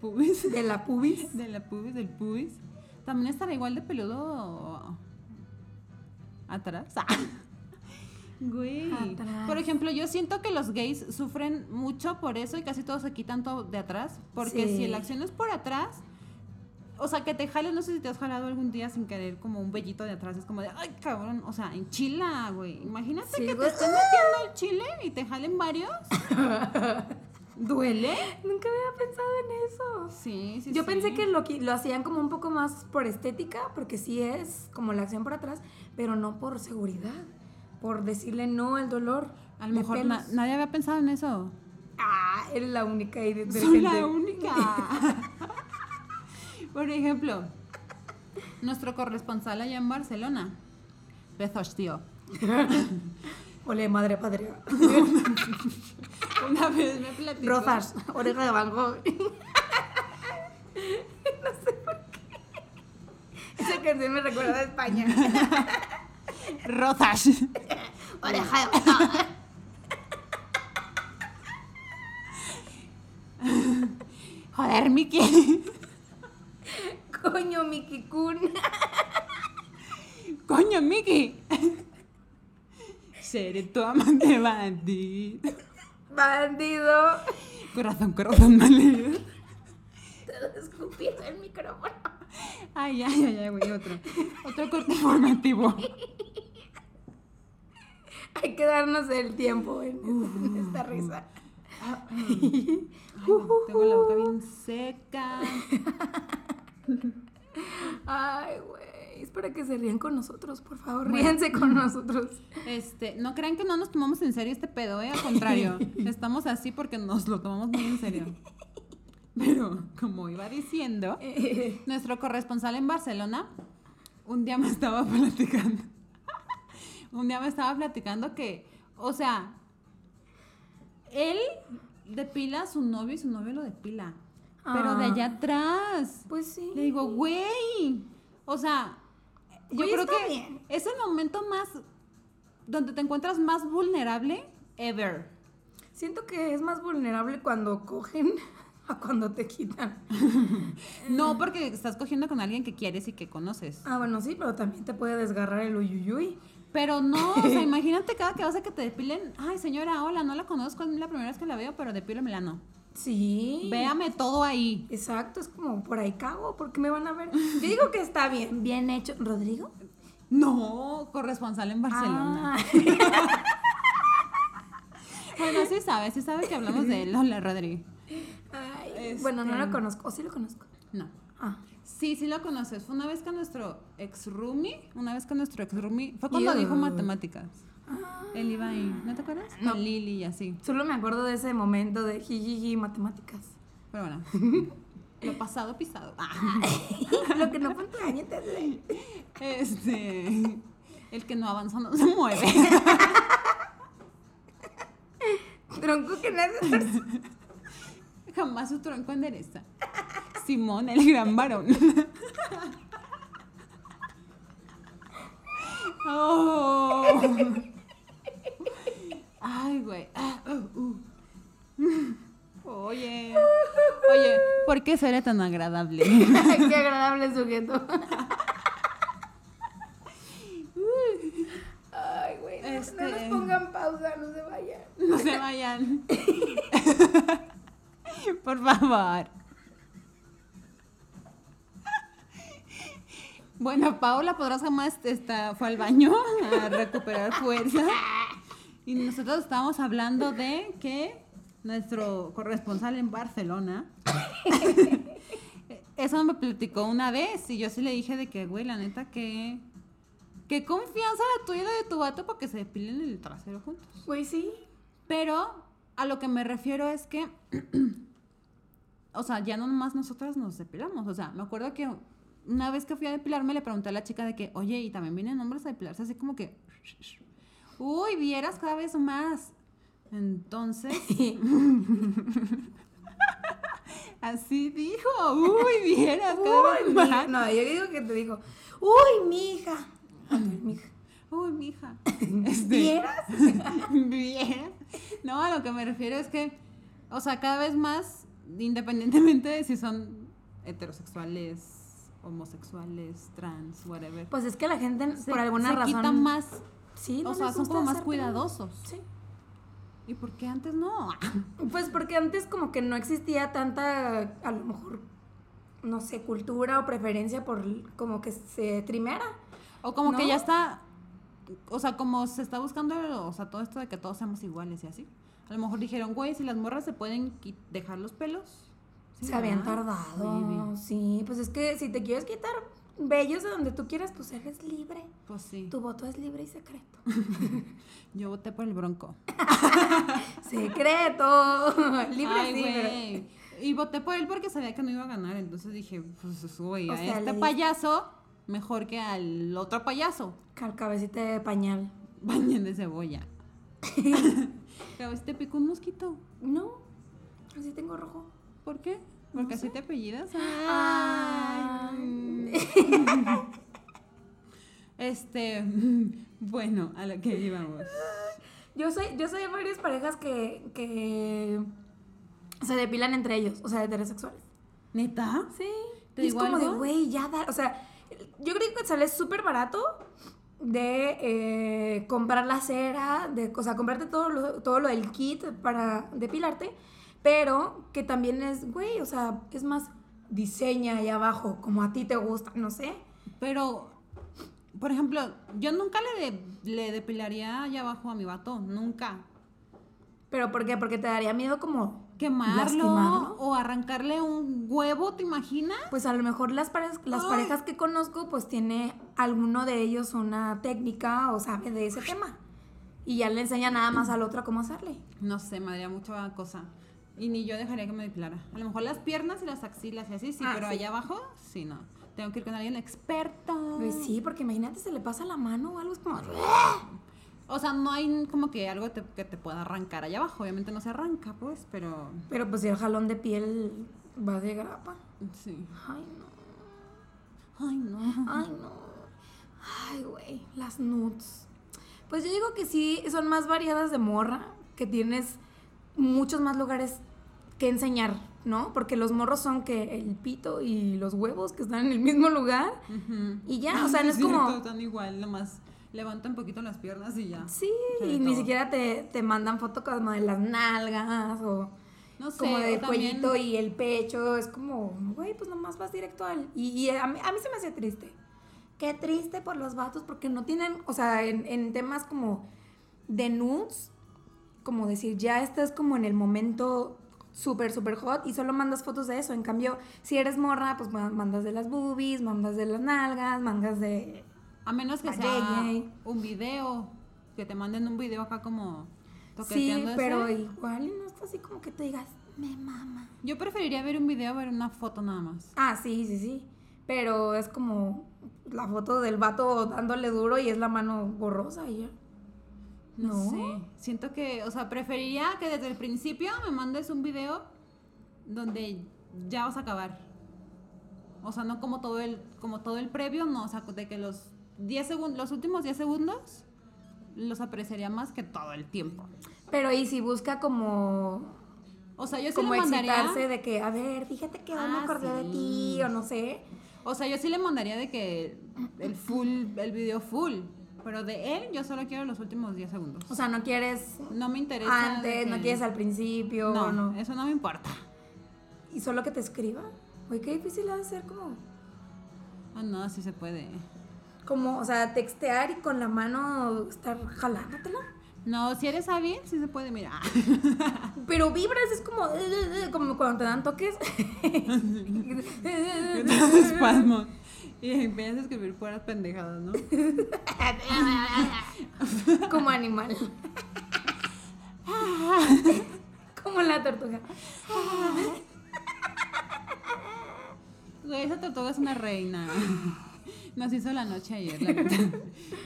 pubis, De la pubis. de la pubis, del pubis, también estará igual de peludo atrás. Güey. Atrás. Por ejemplo, yo siento que los gays sufren mucho por eso y casi todos se quitan todo de atrás. Porque Sí. si la acción es por atrás, o sea, que te jales, no sé si te has jalado algún día sin querer como un vellito de atrás. Es como de, ay, cabrón, o sea, en chila, güey. Imagínate Sí, que güey. te estén metiendo el chile y te jalen varios. ¿Duele? Nunca había pensado en eso. Sí, sí, Yo sí. pensé que lo, lo hacían como un poco más por estética, porque sí es como la acción por atrás, pero no por seguridad, por decirle no al dolor. A lo mejor na- nadie había pensado en eso. Ah, eres la única ahí de, de Soy gente. la única. Por ejemplo, nuestro corresponsal allá en Barcelona. Besos, tío. Ole, madre patria. Una vez me platicó. Rosas, oreja de Van Gogh. no sé por qué. Esa canción me recuerda a España. Rosas. Oreja de Van Gogh. Joder, Miki. Coño, Miki Kun. Coño, Miki. Seré tu amante bandido. Bandido. Corazón, corazón malherido. Te lo escupiendo el micrófono. Ay, ay, ay, ay, güey, otro. Otro corte formativo. Hay que darnos el tiempo en, en esta risa. Ay, tengo la boca bien seca. Ay, güey. Es para que se rían con nosotros, por favor. Ríense con nosotros. Este, no crean que no nos tomamos en serio este pedo, ¿eh? Al contrario, estamos así porque nos lo tomamos muy en serio. Pero, como iba diciendo, nuestro corresponsal en Barcelona, un día me estaba platicando. un día me estaba platicando que, o sea, él depila a su novio y su novio lo depila. Pero de Ah. allá atrás. Pues sí. Le digo, güey. O sea, yo creo que bien. es el momento más donde te encuentras más vulnerable ever. Siento que es más vulnerable cuando cogen a cuando te quitan. No porque estás cogiendo con alguien que quieres y que conoces. Ah, bueno, sí, pero también te puede desgarrar el uyuyuy. Pero no, o sea, imagínate cada que vas a que te depilen. Ay, señora, hola, no la conozco, es la primera vez que la veo, pero depílemela, no. Sí. Véame todo ahí. Exacto, es como por ahí cago, porque me van a ver. Yo digo que está bien, bien hecho. ¿Rodrigo? No, corresponsal en Barcelona. Ah. Bueno, sí sabe, sí sabe que hablamos de él. Hola, Rodri. Ay, Este- Bueno, no lo conozco. ¿O sí lo conozco? No. Ah. Sí, sí lo conoces. Fue una vez que nuestro ex roomie, una vez que nuestro ex roomie, fue cuando Ew. dijo matemáticas. Él iba ahí, ¿no te acuerdas? No. Con Lili y así. Solo me acuerdo de ese momento de jijiji matemáticas. Pero bueno, lo pasado pisado. Ah. lo que no duele. Este, el que no avanza no se mueve. Tronco que nace. Jamás su tronco endereza. Simón, el gran varón. Oh. Ay, güey. Ah, uh, uh. Oye. Oye, ¿por qué seré tan agradable? Qué agradable sujeto. Ay, güey. no- No Este- nos pongan pausa, no se vayan. No se vayan. Por favor. Bueno, Paola Podrás jamás está, fue al baño a recuperar fuerza. Y nosotros estábamos hablando de que nuestro corresponsal en Barcelona. Eso me platicó una vez y yo sí le dije de que, güey, la neta, que. Qué confianza la tuya y la de tu vato para que se depilen el trasero juntos. Güey, sí. Pero a lo que me refiero es que, o sea, ya no nomás nosotras nos depilamos. O sea, me acuerdo que una vez que fui a depilarme le pregunté a la chica de que, oye, y también vienen hombres a depilarse así como que, uy, vieras cada vez más. Entonces, así dijo, uy, vieras cada vez más. No, yo digo que te digo, uy, mi hija. Mi hija. Uy, mija. Este, ¿Vieras? Bien. No, a lo que me refiero es que, o sea, cada vez más, independientemente de si son heterosexuales, homosexuales, trans, whatever. Pues es que la gente, se- por alguna se razón. quitan más, Sí, o no sea, les son como más cuidadosos. Sí. ¿Y por qué antes no? Pues porque antes como que no existía tanta, a lo mejor, no sé, cultura o preferencia por como que se trimera. O como que ya está, o sea, como se está buscando, o sea, todo esto de que todos seamos iguales y así. A lo mejor dijeron, güey, si las morras se pueden dejar los pelos. Sí, se habían tardado. Maybe. Sí, pues es que si te quieres quitar bellos de donde tú quieras, pues eres libre. Pues sí. Tu voto es libre y secreto. Yo voté por el bronco. secreto. libre Ay, sí, pero-. Y voté por él porque sabía que no iba a ganar. Entonces dije, pues, güey, a sea, este payaso mejor que al otro payaso. Cal- cabecita de pañal. Bañen de cebolla. Pero este picó un mosquito. No, así tengo rojo. ¿Por qué? Porque así te apellidas. Ay. Este, bueno, a lo que íbamos. Yo soy, yo soy de varias parejas que, que se depilan entre ellos, o sea, heterosexuales. ¿Neta? Sí. ¿Te Y es como de, güey, ya da. O sea, yo creo que sale súper barato de eh, comprar la cera, de, o sea, comprarte todo lo, todo lo del kit para depilarte, pero que también es, güey, o sea, es más, diseña ahí abajo, como a ti te gusta, no sé. Pero, por ejemplo, yo nunca le, de- le depilaría allá abajo a mi vato. Nunca. ¿Pero por qué? Porque te daría miedo como Quemarlo lastimarlo. o arrancarle un huevo, ¿te imaginas? Pues a lo mejor las, parejas, las Ay. parejas que conozco, pues tiene alguno de ellos una técnica o sabe de ese tema. Y ya le enseña nada más al otro cómo hacerle. No sé, me daría mucha cosa. Y ni yo dejaría que me depilara. A lo mejor las piernas y las axilas y así, sí, Ah, pero sí. allá abajo, sí, no. Tengo que ir con alguien experto. Pues sí, porque imagínate, se le pasa la mano o algo, es como... O sea, no hay como que algo te- que te pueda arrancar allá abajo. Obviamente no se arranca, pues, pero Pero pues si el jalón de piel va de grapa. sí. Ay, no. Ay, no. Ay, no. Ay, güey, las nudes. Pues yo digo que sí, son más variadas de morra, que tienes muchos más lugares que enseñar, ¿no? Porque los morros son que el pito y los huevos que están en el mismo lugar y ya, o sea, no es cierto, como... Están igual, nomás levanta un poquito las piernas y ya. Sí, y ni siquiera te, te mandan foto como de las nalgas o No sé, como del también- cuellito y el pecho. Es como, güey, pues nomás vas directo al... Y, y a, mí, a mí se me hace triste. Qué triste por los vatos porque no tienen, o sea, en, en temas como de nudes, como decir, ya estás como en el momento súper, súper hot y solo mandas fotos de eso. En cambio, si eres morra, pues ma- mandas de las boobies, mandas de las nalgas, mandas de... A menos que sea Yeye. un video, que te manden un video acá como Sí, pero ese. igual y no está así como que te digas, me mama. Yo preferiría ver un video a ver una foto nada más. Ah, sí, sí, sí. Pero es como la foto del vato dándole duro y es la mano borrosa y ya. No, No. sé. Siento que, o sea, preferiría que desde el principio me mandes un video donde ya vas a acabar. O sea, no como todo el, como todo el previo, no, o sea, de que los 10 segundos, los últimos 10 segundos los apreciaría más que todo el tiempo. Pero y si busca como, O sea, yo sí como le mandaría. excitarse de que, a ver, fíjate que hoy me Ah, acordé de sí. ti o no sé. O sea, yo sí le mandaría de que el full, el video full. Pero de él, yo solo quiero los últimos 10 segundos. O sea, no quieres No me interesa. antes, no quieres al principio, No, no. eso no me importa. Y solo que te escriba. Oye, qué difícil ha de ser como, Ah, no, sí se puede. como, o sea, textear y con la mano estar jalándotela. No, si eres hábil, sí se puede, mira. Pero vibras, es como, como cuando te dan toques. espasmo. Y empiezas a escribir puras pendejadas, ¿no? como animal. como la tortuga. Güey, esa tortuga es una reina. Nos hizo la noche ayer.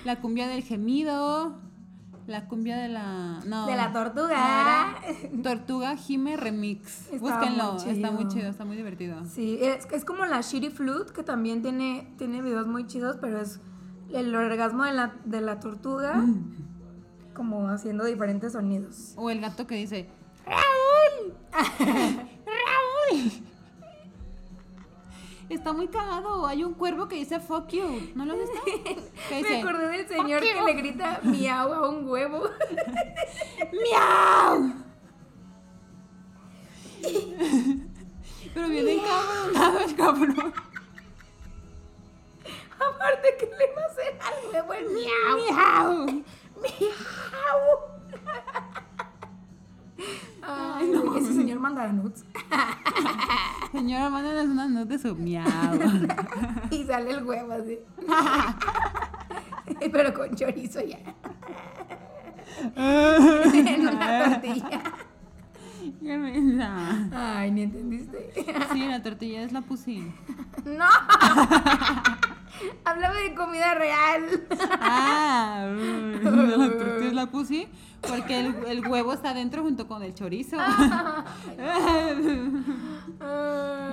La, cumbia del gemido. La cumbia de la. No. De la tortuga. no, era Tortuga Jime Remix. Estaba Búsquenlo. muy Está muy chido. está muy divertido. Sí, es, es como la Shitty Flute, que también tiene, tiene videos muy chidos, pero es el orgasmo de la, de la tortuga, como haciendo diferentes sonidos. O el gato que dice. ¡Raúl! ¡Raúl! Está muy cagado. Hay un cuervo que dice fuck you. ¿No lo? Que Me acordé del señor "Fuck que you". le grita miau a un huevo. ¡Miau! Pero viene encabronado el cabrón. Aparte que le va a hacer al huevo el miau. ¡Miau! Miau. Ay, no, ese señor mandará nudes. Señora, mándanos unas notas de su miau. Y sale el huevo así. Pero con chorizo ya. en una tortilla. Qué mensa. Ay, ni entendiste. Sí, la tortilla es la pussy. ¡No! Hablaba de comida real. Ah, uy, la tortilla es la pussy porque el, el huevo está dentro junto con el chorizo. Mi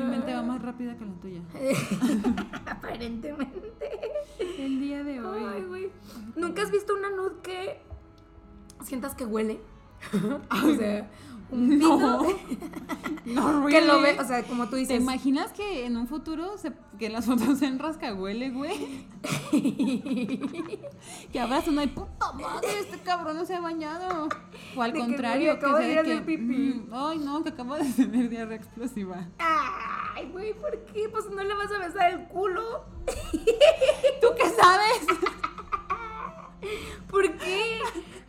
mente va más rápida que la tuya. Aparentemente. El día de hoy. Ay, güey. ¿Nunca has visto una nude que sientas que huele? o sea, un No. No, que lo really. ve, o sea, como tú ¿Te dices. imaginas que en un futuro se, que las fotos sean rascahuele, güey? que abras una y puta madre, este cabrón no se ha bañado. O al De que, contrario, güey, acabo que de que. pipí. mm, ay, no, que acabo de tener diarrea explosiva. Ay, güey, ¿por qué? Pues no le vas a besar el culo. ¿Tú qué sabes? ¿Por qué?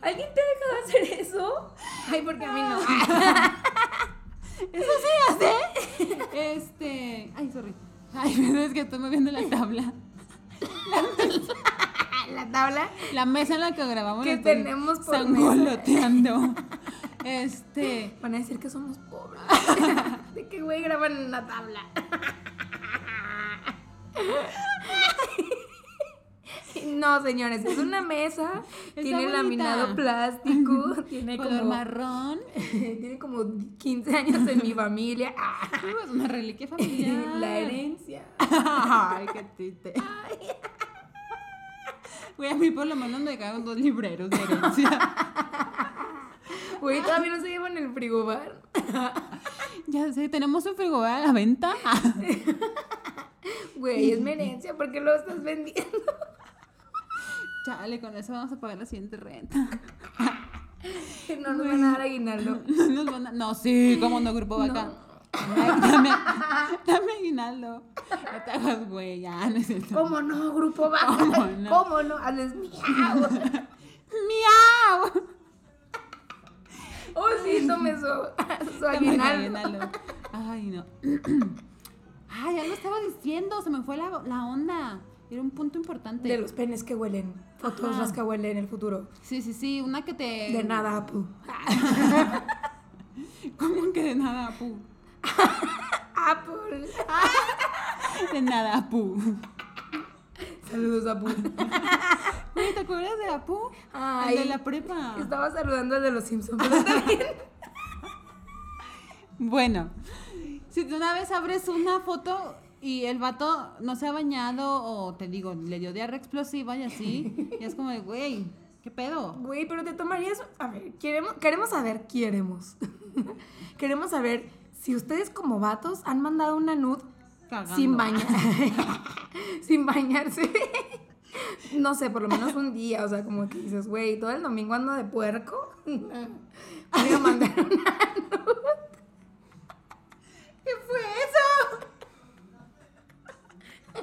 ¿Alguien te ha dejado hacer eso? Ay, porque a mí no. Eso sí hace. Este. Ay, sorry. Ay, es que estoy moviendo la tabla. La tabla. La mesa en la que grabamos. Que la tenemos por sangoloteando. Este. Van a decir que somos pobres. ¿De qué güey graban en una tabla? No, señores, es una mesa, Está tiene bonita. laminado plástico, tiene Color como, marrón. tiene como 15 años en mi familia. Ah, Es una reliquia familiar. La herencia. Ay, qué triste. Güey, a mí por lo menos me cagan dos libreros de herencia. Güey, todavía no se llevan el frigobar. Ya sé, tenemos un frigobar a la venta. Güey, es mi herencia, ¿por qué lo estás vendiendo? Chale, con eso vamos a pagar la siguiente renta. No nos van a dar aguinaldo. No nos van a- No, sí, como no, grupo vaca. Dame, dame, dame aguinaldo. No te hagas güey, ya, no es cierto. ¿Cómo no, grupo baja? ¿Cómo no? ¿Cómo no? Haces miau. ¡Miau! Oh, sí, tome su, su aguinaldo. aguinaldo. Ay, no. Ay, ya lo estaba diciendo, se me fue la, la onda. Era un punto importante. De los penes que huelen. Fotos rascahuele en el futuro. Sí, sí, sí, una que te... De nada, Apu. ¿Cómo que de nada, Apu? Apple. De nada, Apu. Saludos, Apu. ¿te acuerdas de Apu? Ay, El de la prepa. Estaba saludando al de los Simpsons, pero está bien. Bueno, si tú una vez abres una foto y el vato no se ha bañado o te digo, le dio diarrea explosiva y así, y es como de, güey, ¿qué pedo? Güey, pero te tomarías. A ver, queremos, queremos saber, queremos. queremos saber si ustedes como vatos han mandado una nud Cagando. sin bañar. sin bañarse. no sé, por lo menos un día. O sea, como que dices, güey, todo el domingo ando de puerco. Voy a mandar una ¿Qué fue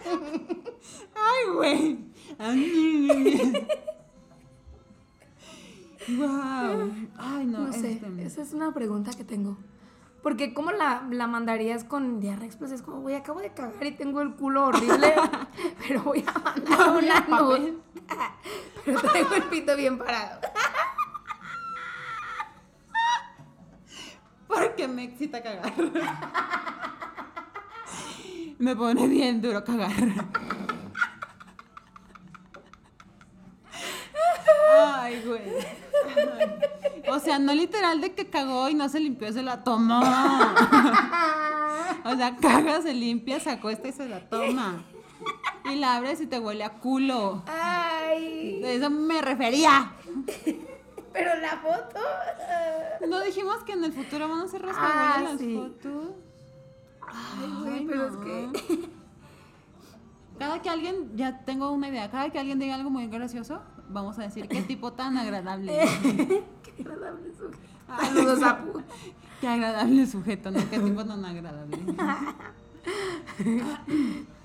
Ay, güey. wow. Ay, no, No sé, este, esa es una pregunta que tengo. Porque ¿cómo la, la mandarías con diarrea explosiva? Es como, güey, acabo de cagar y tengo el culo horrible, pero voy a mandar a una. Pero traigo el pito bien parado. Porque me excita cagar. Me pone bien duro cagar. Ay, güey. Ay. O sea, no literal de que cagó y no se limpió, se la tomó. O sea, caga, se limpia, se acuesta y se la toma. Y la abres y te huele a culo. Ay, De eso me refería. pero la foto. ¿No dijimos que en el futuro van a hacer Ah, las sí. fotos? Ay, güey, pero es que. Cada que alguien, ya tengo una idea, cada que alguien diga algo muy gracioso, vamos a decir qué tipo tan agradable. Qué agradable sujeto. Saludos a Pu. qué agradable sujeto, ¿no? Qué tipo tan agradable.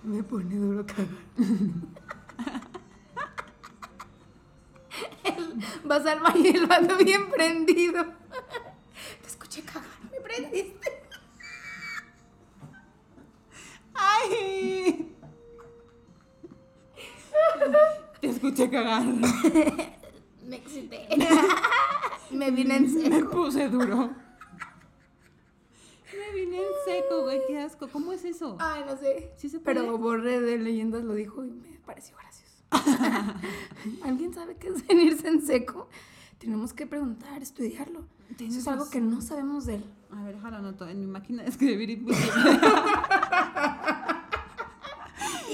Me pone duro cagar. Vas al baño y el vato bien prendido. Te escuché cagar, me prendiste. ¡Ay! Te escuché cagar. Me excité. Me vine en Me seco. puse duro. Me vine en seco, güey, qué asco. ¿Cómo es eso? Ay, no sé. ¿Sí se puede? Pero Borre de Leyendas lo dijo y me pareció gracioso. ¿Alguien sabe qué es venirse en seco? Tenemos que preguntar, estudiarlo. Eso es algo que no sabemos de él. A ver, déjalo anoto en mi máquina de escribir. Y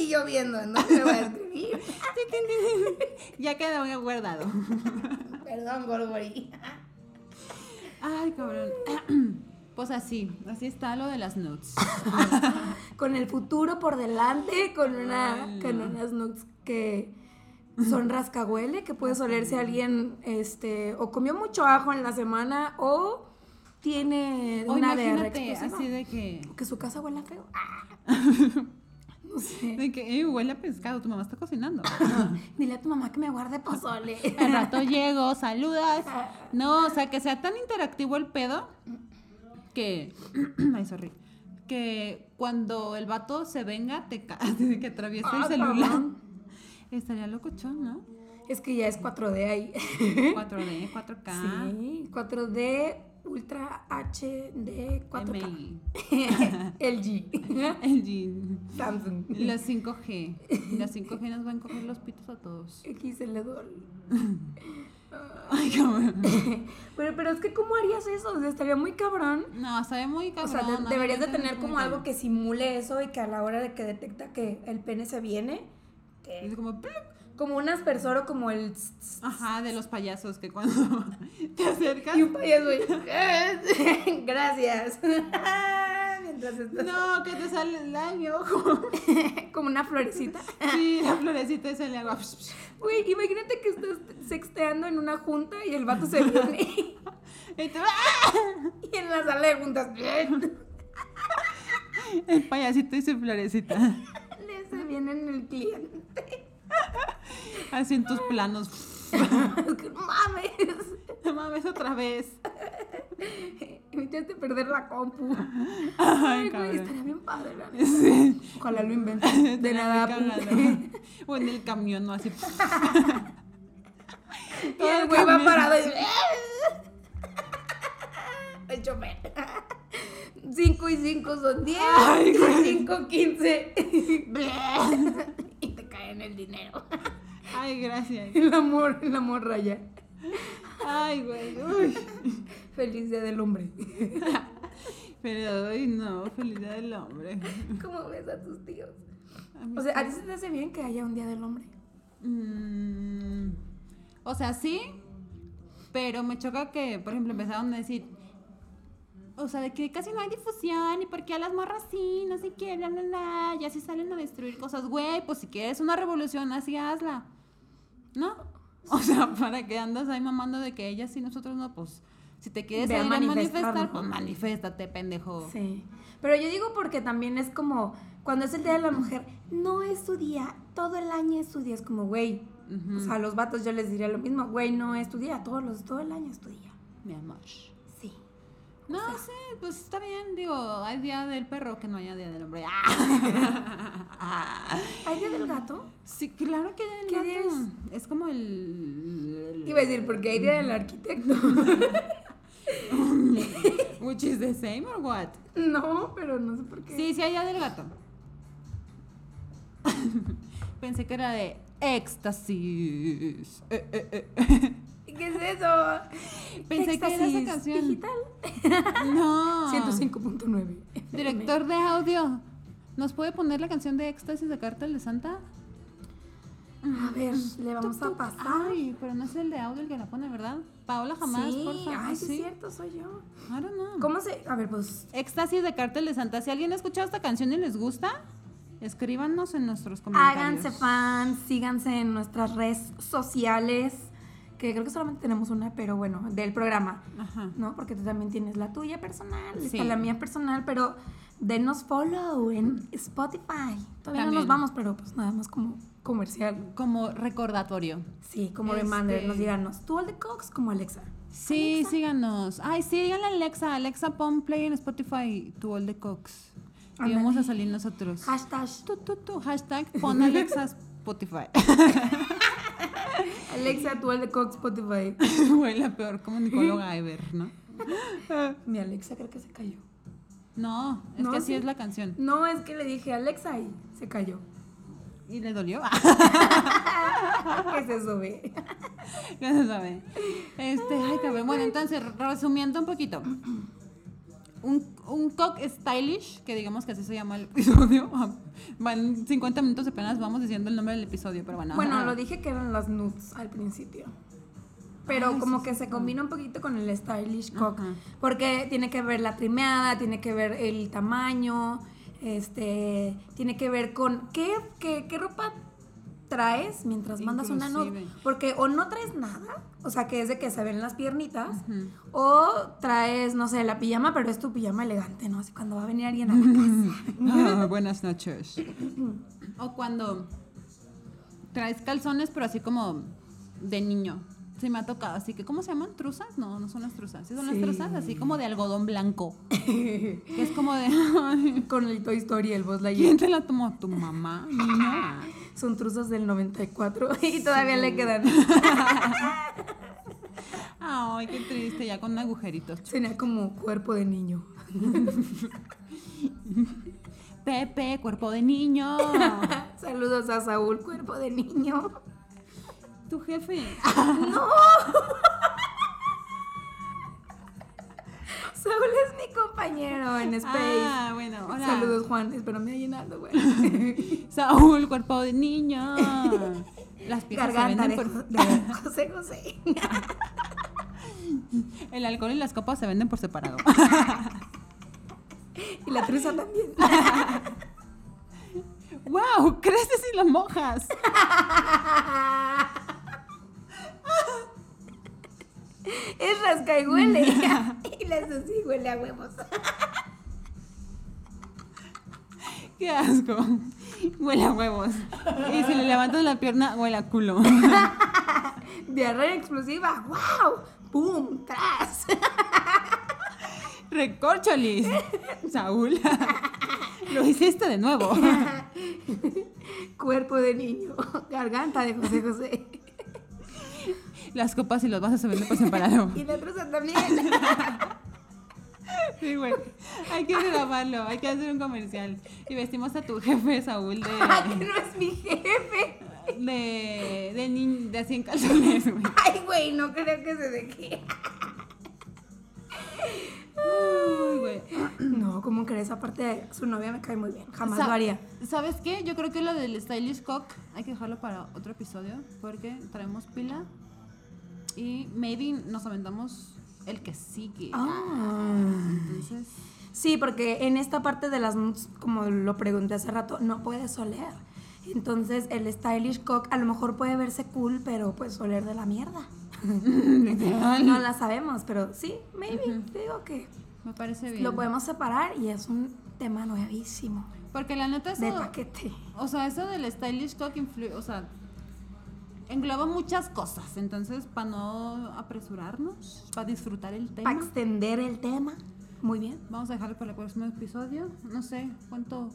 yo viendo, no me voy a escribir. ya quedó guardado. Perdón, Gorgori. Ay, cabrón. Pues así, así está lo de las nudes. Con el futuro por delante, con, una, Ay, con unas nudes que son rascahuele, que puede olerse alguien, este, o comió mucho ajo en la semana, o tiene O una imagínate explosiva. así de que Que su casa huela feo. No sé. De que, eh, huele a pescado, tu mamá está cocinando. Dile a tu mamá que me guarde pozole. Al rato llego, saludas. No, o sea, que sea tan interactivo el pedo que. Ay, sorry. Que cuando el vato se venga, te que atraviese el Ah, celular. cabrón. Estaría locochón, ¿no? Es que ya es 4D ahí. 4D, 4K, Sí, 4D, Ultra HD, 4K. MI, LG. LG, Samsung. la 5G. La 5G nos va a encoger los pitos a todos. XL2. Ay, cabrón. Pero, pero es que, ¿cómo harías eso? O sea, estaría muy cabrón. No, sabe muy O cabrón. sea, de- ¿no? deberías de tener como cabrón. algo que simule eso y que a la hora de que detecta que el pene se viene, Es como... plup. Como un aspersor o como el... Ajá, de los payasos que cuando te acercas. Y un payaso y, Gracias. Mientras estás No, que te sale el año. Como, como una florecita. sí, la florecita y sale agua. Güey, imagínate que estás sexteando en una junta y el vato se viene y, Y te- ¡ah! y en la sala de juntas El payasito y su florecita. le se viene en el cliente. Así en tus planos. Mames. No mames otra vez. Me echaste a perder la compu. Ay, güey, estaría bien padre, la neta. Sí. Ojalá lo invente. De nada. O en el camión, ¿no? Así. Y el güey va parado y El chofer. 5 y 5 son 10. Ay, güey. 5, 15. Y te cae en el dinero. Ay, gracias. El amor, el amor raya. Ay, güey. Uy. Feliz día del hombre. Pero hoy no, felicidad del hombre. ¿Cómo ves a tus tíos? A O sea, ¿a ti se te hace bien que haya un día del hombre? Mm, o sea, sí, pero me choca que, por ejemplo, empezaron a decir, o sea, de que casi no hay difusión y porque a las morras sí, no sé qué, bla, bla, bla, y así salen a destruir cosas, güey, pues si quieres una revolución, así hazla, ¿no? O sea, para que andas ahí mamando de que ellas sí, nosotros no, pues si te quieres Ve a manifestar, pues manifiéstate, pendejo. Sí. Pero yo digo porque también es como, cuando es el Día de la Mujer, no es su día, todo el año es su día. Es como, güey, o sea, a los vatos yo les diría lo mismo, güey, no es tu día, todos los, todo el año es tu día. Mi amor. Sí, pues está bien, digo, hay día del perro que no haya día del hombre. ¿Hay Día del Gato? Sí, claro que hay ¿Qué día gato. Es como el... Iba a decir, porque hay Día del Arquitecto. Which is the same or what? no, pero no sé por qué. Sí, sí hay día del gato. Pensé que era de éxtasis. Eh, eh, eh. ¿Qué es eso? Pensé que era esa canción. Digital. No. 105.9. Director de audio. ¿Nos puede poner la canción de éxtasis de Cártel de Santa? A ver, le vamos Tuc, a pasar. Ay, pero no es el de audio el que la pone, ¿verdad? Paola jamás, sí, por favor. ay, sí, es cierto, soy yo. I don't know. ¿Cómo se...? A ver, pues... Éxtasis de Cártel de Santa. Si alguien ha escuchado esta canción y les gusta, escríbanos en nuestros comentarios. Háganse fans, síganse en nuestras redes sociales, que creo que solamente tenemos una, pero bueno, del programa, Ajá. ¿no? Porque tú también tienes la tuya personal, Sí. está la mía personal, pero denos follow en Spotify. Todavía no nos vamos, pero pues nada más como comercial. Como recordatorio. Sí, como Este- reminder, nos díganos, tú al de Cox como Alexa. Sí, síganos. Ay, sí, díganle a Alexa. Alexa, pon play en Spotify tu All the Cox. Y vamos a salir nosotros. Hashtag Tu, tu, tu, hashtag pon Alexa Spotify. Alexa, tú al de Cox Spotify. Fue la peor comunicóloga ever, ¿no? Mi Alexa creo que se cayó. No, es No, que así sí. es la canción. No, es que le dije Alexa y se cayó. ¿Y le dolió? ¿Qué es eso, ve? Ya se sabe. Este, ay, cabrón. Bueno, entonces, resumiendo un poquito. Un, un cock stylish, que digamos que así se llama el episodio. Van 50 minutos apenas vamos diciendo el nombre del episodio, pero bueno. Bueno, ajá. lo dije que eran las nudes al principio. Pero Ay, como sí, que sí, se combina un poquito con el stylish cock. Ajá. Porque tiene que ver la trimeada, tiene que ver el tamaño, este, tiene que ver con qué, qué, qué ropa traes mientras mandas una nude. Porque o no traes nada, o sea, que es de que se ven las piernitas, o traes, no sé, la pijama, pero es tu pijama elegante, ¿no? Así cuando va a venir alguien a la casa. Ah, buenas noches. o cuando traes calzones, pero así como de niño. Sí, me ha tocado. Así que, ¿cómo se llaman? ¿Truzas? No, no son las truzas. ¿Sí son Sí. las truzas? Así como de algodón blanco. que es como de. Con el Toy Story, el Buzz Lightyear. ¿Quién te la tomó? ¿Tu mamá? Niña. Son truzas del 94 y todavía le quedan. Ay, qué triste, ya con agujeritos. Tenía como cuerpo de niño. Pepe, cuerpo de niño. Saludos a Saúl, cuerpo de niño. Tu jefe. Saúl es mi compañero en Space. Ah, bueno, hola. Saludos, Juan. Espero me llenando, güey. Saúl, cuerpo de niño. Las piezas Garganta se de, venden Jo- por... de José José. El alcohol y las copas se venden por separado. Y la truza también. ¡Wow! Creces y lo mojas. Es rasca y huele. Y las así huele a huevos. ¡Qué asco! Huele a huevos. Y si le levantas la pierna, huele a culo. Diarrea explosiva. ¡Wow! ¡Pum! ¡Tras! ¡Recorcholis! Saúl. Lo hiciste de nuevo. Cuerpo de niño. Garganta de José José. Las copas y los vasos se venden por separado. Y la truza también. Sí, güey. Hay que grabarlo, hay que hacer un comercial. Y vestimos a tu jefe, Saúl, de. Ay, que no es mi jefe. de. de, ni- de así en calzones, güey. Ay, güey, no creo que se deje. Uy, güey. No, ¿cómo crees? Aparte, su novia me cae muy bien. Jamás Sa- lo haría. ¿Sabes qué? Yo creo que lo del Stylish Cock hay que dejarlo para otro episodio porque traemos pila y maybe nos aventamos el que sigue. Ah. Entonces, Sí, porque en esta parte de las nudes, como lo pregunté hace rato, no puedes oler. Entonces, el stylish cock a lo mejor puede verse cool, pero pues oler de la mierda. no la sabemos, pero sí, maybe. Digo que me parece bien. lo podemos separar y es un tema nuevísimo. Porque la neta eso, De paquete. o sea, eso del Stylish Cock influye, o sea, engloba muchas cosas. Entonces, para no apresurarnos, para disfrutar el tema, Para extender el tema. Muy bien. vamos a dejarlo para el próximo episodio. No sé cuánto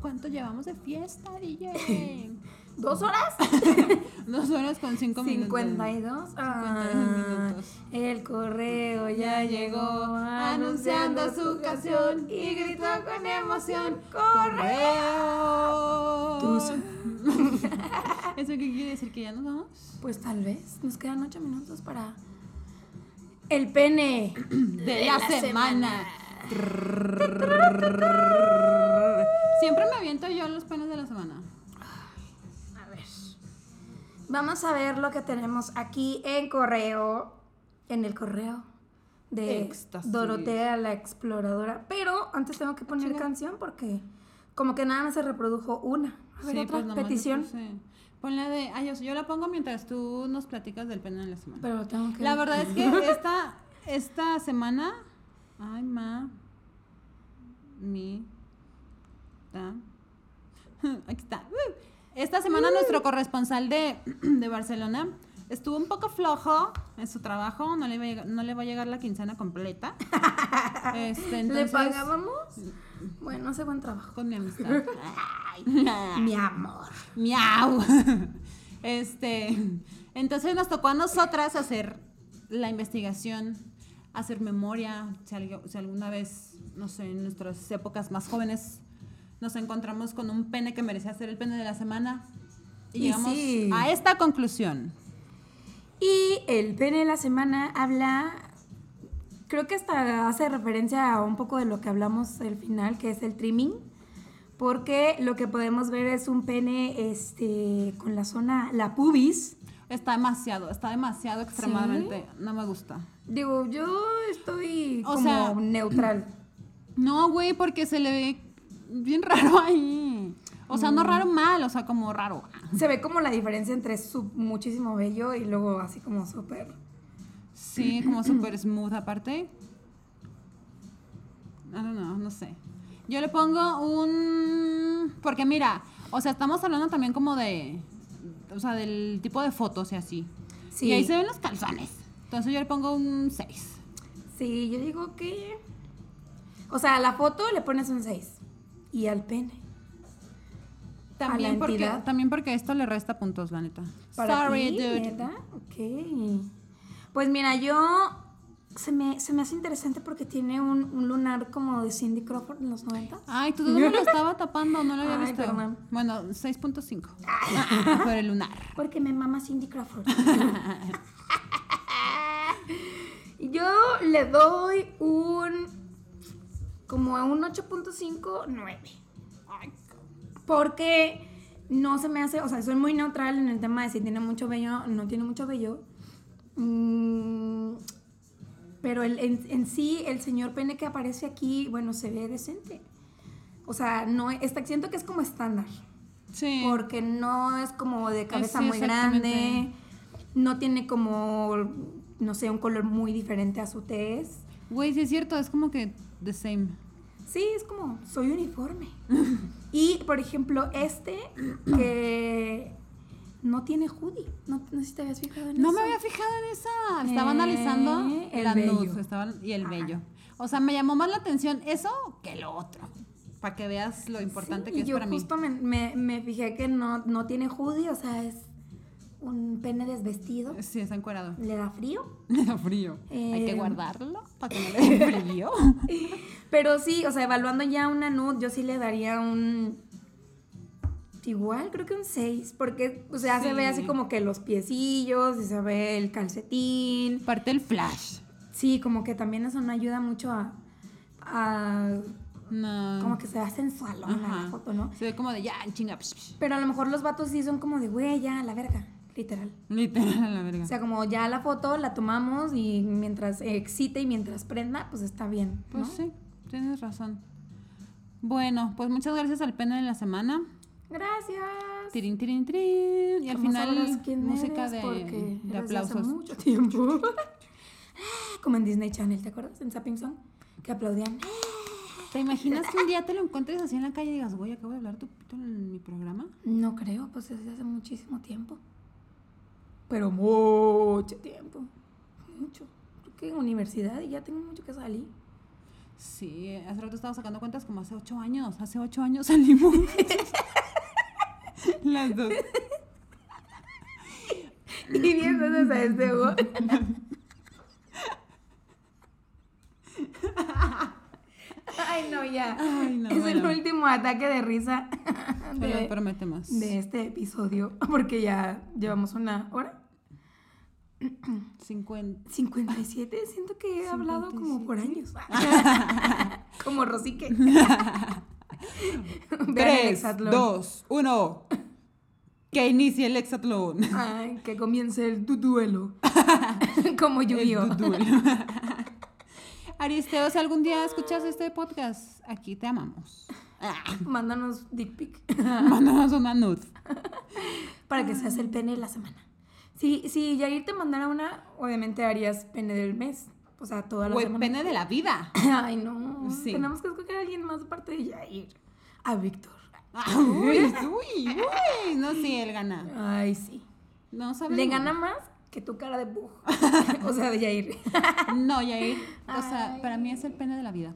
cuánto llevamos de fiesta, DJ. ¿Dos horas? Dos horas con cinco minutos. 52. 52 Ah, minutos. El correo ya llegó anunciando su canción y gritó con emoción: ¡Correo! ¿Eso qué quiere decir? ¿Que ya nos vamos? Pues tal vez. Nos quedan ocho minutos para. El pene. De, la, semana. Siempre me aviento yo los penes de la semana. Vamos a ver lo que tenemos aquí en correo. En el correo de Éxtasis. Dorotea la exploradora. Pero antes tengo que poner canción porque como que nada más se reprodujo una. A ver, Sí, otra pues petición. puse- Pon la de. Ay, yo, yo la pongo mientras tú nos platicas del pene de la semana. Pero tengo que. La verdad es que esta, esta semana. Ay, ma. Mi. Ta. Aquí está. Uh. Esta semana nuestro corresponsal de, de Barcelona estuvo un poco flojo en su trabajo. No le, va a llegar, no le va a llegar la quincena completa. Este, ¿Le entonces, pagábamos? Bueno, hace buen trabajo. Con mi amistad. Mi amor. Miau. Este, entonces nos tocó a nosotras hacer la investigación, hacer memoria, si alguna vez, no sé, en nuestras épocas más jóvenes nos encontramos con un pene que merecía ser el pene de la semana y, Y llegamos sí. a esta conclusión. Y el pene de la semana habla, creo que hasta hace referencia a un poco de lo que hablamos al final, que es el trimming, porque lo que podemos ver es un pene este, con la zona, la pubis. Está demasiado, está demasiado extremadamente, no me gusta. Digo, yo estoy O como sea- neutral. No, güey, porque se le ve bien raro ahí. O sea, no raro mal, o sea, como raro. Se ve como la diferencia entre su muchísimo bello y luego así como súper. Sí, como súper smooth aparte. I don't know, no sé. Yo le pongo un... Porque mira, o sea, estamos hablando también como de... O sea, del tipo de fotos y así. Sí. Y ahí se ven los calzones. Entonces yo le pongo un 6. Sí, yo digo que. O sea, a la foto le pones un 6. Y al pene. También, ¿A la porque, entidad? también porque esto le resta puntos, la neta. ¿Para Sorry, ti, dude. Ok. Pues mira, yo. Se me, se me hace interesante porque tiene un, un lunar como de Cindy Crawford en los 90. Ay, tú dónde lo estaba tapando, no lo había Ay, visto. perdón. Bueno, 6.5. Por el lunar. Porque me mama Cindy Crawford. Yo le doy un. Como a un 8.5, 9. Porque no se me hace. O sea, soy muy neutral en el tema de si tiene mucho vello no tiene mucho vello. Mm, pero el- en, en sí, el señor pene que aparece aquí, bueno, se ve decente. O sea, no está, siento que es como estándar. Sí. Porque no es como de cabeza Sí, muy grande, no tiene como, no sé, un color muy diferente a su tez. Güey, sí es cierto, es como que the same. Sí, es como, soy uniforme. y, por ejemplo, este que no tiene hoodie. No, no sé si te habías fijado en No eso. me había fijado en esa. Estaba Eh, analizando el nude, estaban- y el vello. O sea, me llamó más la atención eso que lo otro. Para que veas lo importante Sí, que es yo para mí. justo me, me- me fijé que no, no tiene hoodie, o sea, es un pene desvestido. Sí, está encuerado. Le da frío. Me da frío. Hay que Eh, guardarlo para que no le dé frío. Pero sí, o sea, evaluando ya una nude, yo sí le daría un. Igual, creo que un 6. Porque, o sea, se ve así como que los piecillos, y se ve el calcetín. Parte el flash. Sí, como que también eso no ayuda mucho a. a No. como que se ve sensual la foto, ¿no? Se ve como de ya, chinga. Pero a lo mejor los vatos sí son como de, güey, ya, la verga, literal. Literal la verga. O sea, como ya la foto la tomamos y mientras excite y mientras prenda, pues está bien. ¿no? Pues sí, tienes razón. Bueno, pues muchas gracias al pene de la semana. Gracias. Tirín, tirín, tirín. Y al ¿Cómo sabrás final, música de, de hace aplausos. mucho tiempo. Como en Disney Channel, ¿te acuerdas? En Zapping Song, que aplaudían. ¿Te imaginas que un día te lo encuentres así en la calle y digas, güey, acabo de hablar tu pito en mi programa? No creo, pues desde hace muchísimo tiempo. Pero mucho tiempo. Mucho. Creo que en universidad y ya tengo mucho que salir. Sí, hace rato estaba sacando cuentas como hace ocho años. Hace ocho años salimos. Las dos. Y bien, entonces a este. Ay, no, ya. Ay, no, es bueno. el último ataque de risa De, prometemos. de este episodio. Porque ya llevamos una hora. 50. 57, siento que he hablado como por años. como Rosique. Vean el Tres, hexatlón. dos, uno. Que inicie el hexatlón. Ay, que comience el du- duelo. como El Yu-Gi-Oh. duduelo. Aristeo, si algún día escuchas este podcast, aquí te amamos. Mándanos dick pic Mándanos una nud. para que seas el pene de la semana. Si, si Yair te mandara una, obviamente harías pene del mes. O sea, toda la O el semana. pene de la vida. Ay, no. Sí. Tenemos que escoger a alguien más aparte de Yair. A Víctor. Uy, uy, uy. No, sí, él gana. Ay, sí. No sabes. Le gana más que tu cara de bug. o sea, de Yair. No, Yair. O sea, Ay. para mí es el pene de la vida.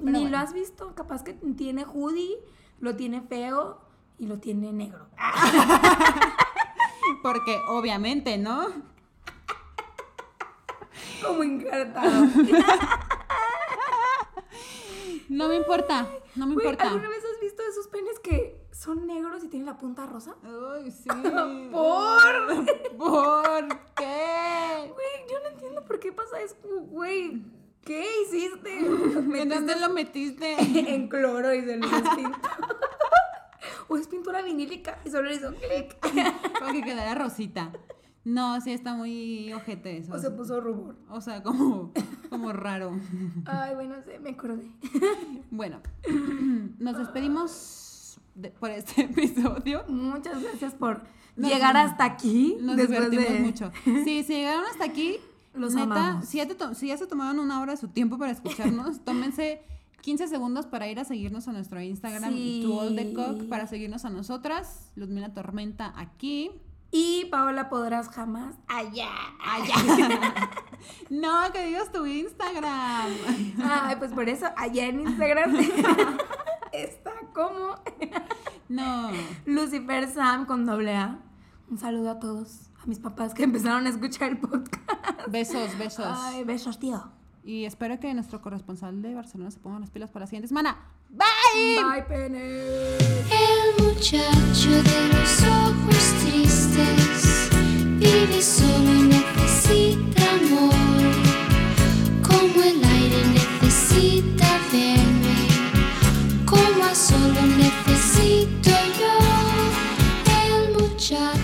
Ni bueno. lo has visto. Capaz que tiene hoodie, lo tiene feo y lo tiene negro. Porque obviamente, ¿no? Como encartado. No me importa. No me importa. ¿Alguna vez has visto esos penes que son negros y tienen la punta rosa? Ay, sí. ¿Por? ¿Por qué? Güey, yo no entiendo por qué pasa eso. Güey, ¿qué hiciste? ¿En dónde lo metiste? en cloro y se lo o es pintura vinílica y solo le hizo clic. Para que quedara rosita. No, sí está muy ojete eso. o se puso rubor. O sea, como, como raro. Ay, bueno, sé, me acordé. Bueno, nos despedimos de- por este episodio. Muchas gracias por Nos- llegar hasta aquí. Nos divertimos de- mucho. Sí, si llegaron hasta aquí, Los neta, amamos. si ya, te to- si ya se tomaron una hora de su tiempo para escucharnos, tómense 15 segundos para ir a seguirnos a nuestro Instagram, Sí. To All the Cock, para seguirnos a nosotras, Ludmila Tormenta aquí. Y Paola podrás jamás allá. Allá. no, que digas tu Instagram. Ay, pues por eso allá en Instagram está como No. Lucifer Sam con doble A. Un saludo a todos, a mis papás que empezaron a escuchar el podcast. Besos, besos. Ay, besos, tío. Y espero que nuestro corresponsal de Barcelona se ponga las pilas para la siguiente semana. ¡Bye! ¡Bye, pene! El muchacho de los ojos tristes vive solo y necesita amor. Como el aire necesita verme, como a solo necesito yo. El muchacho.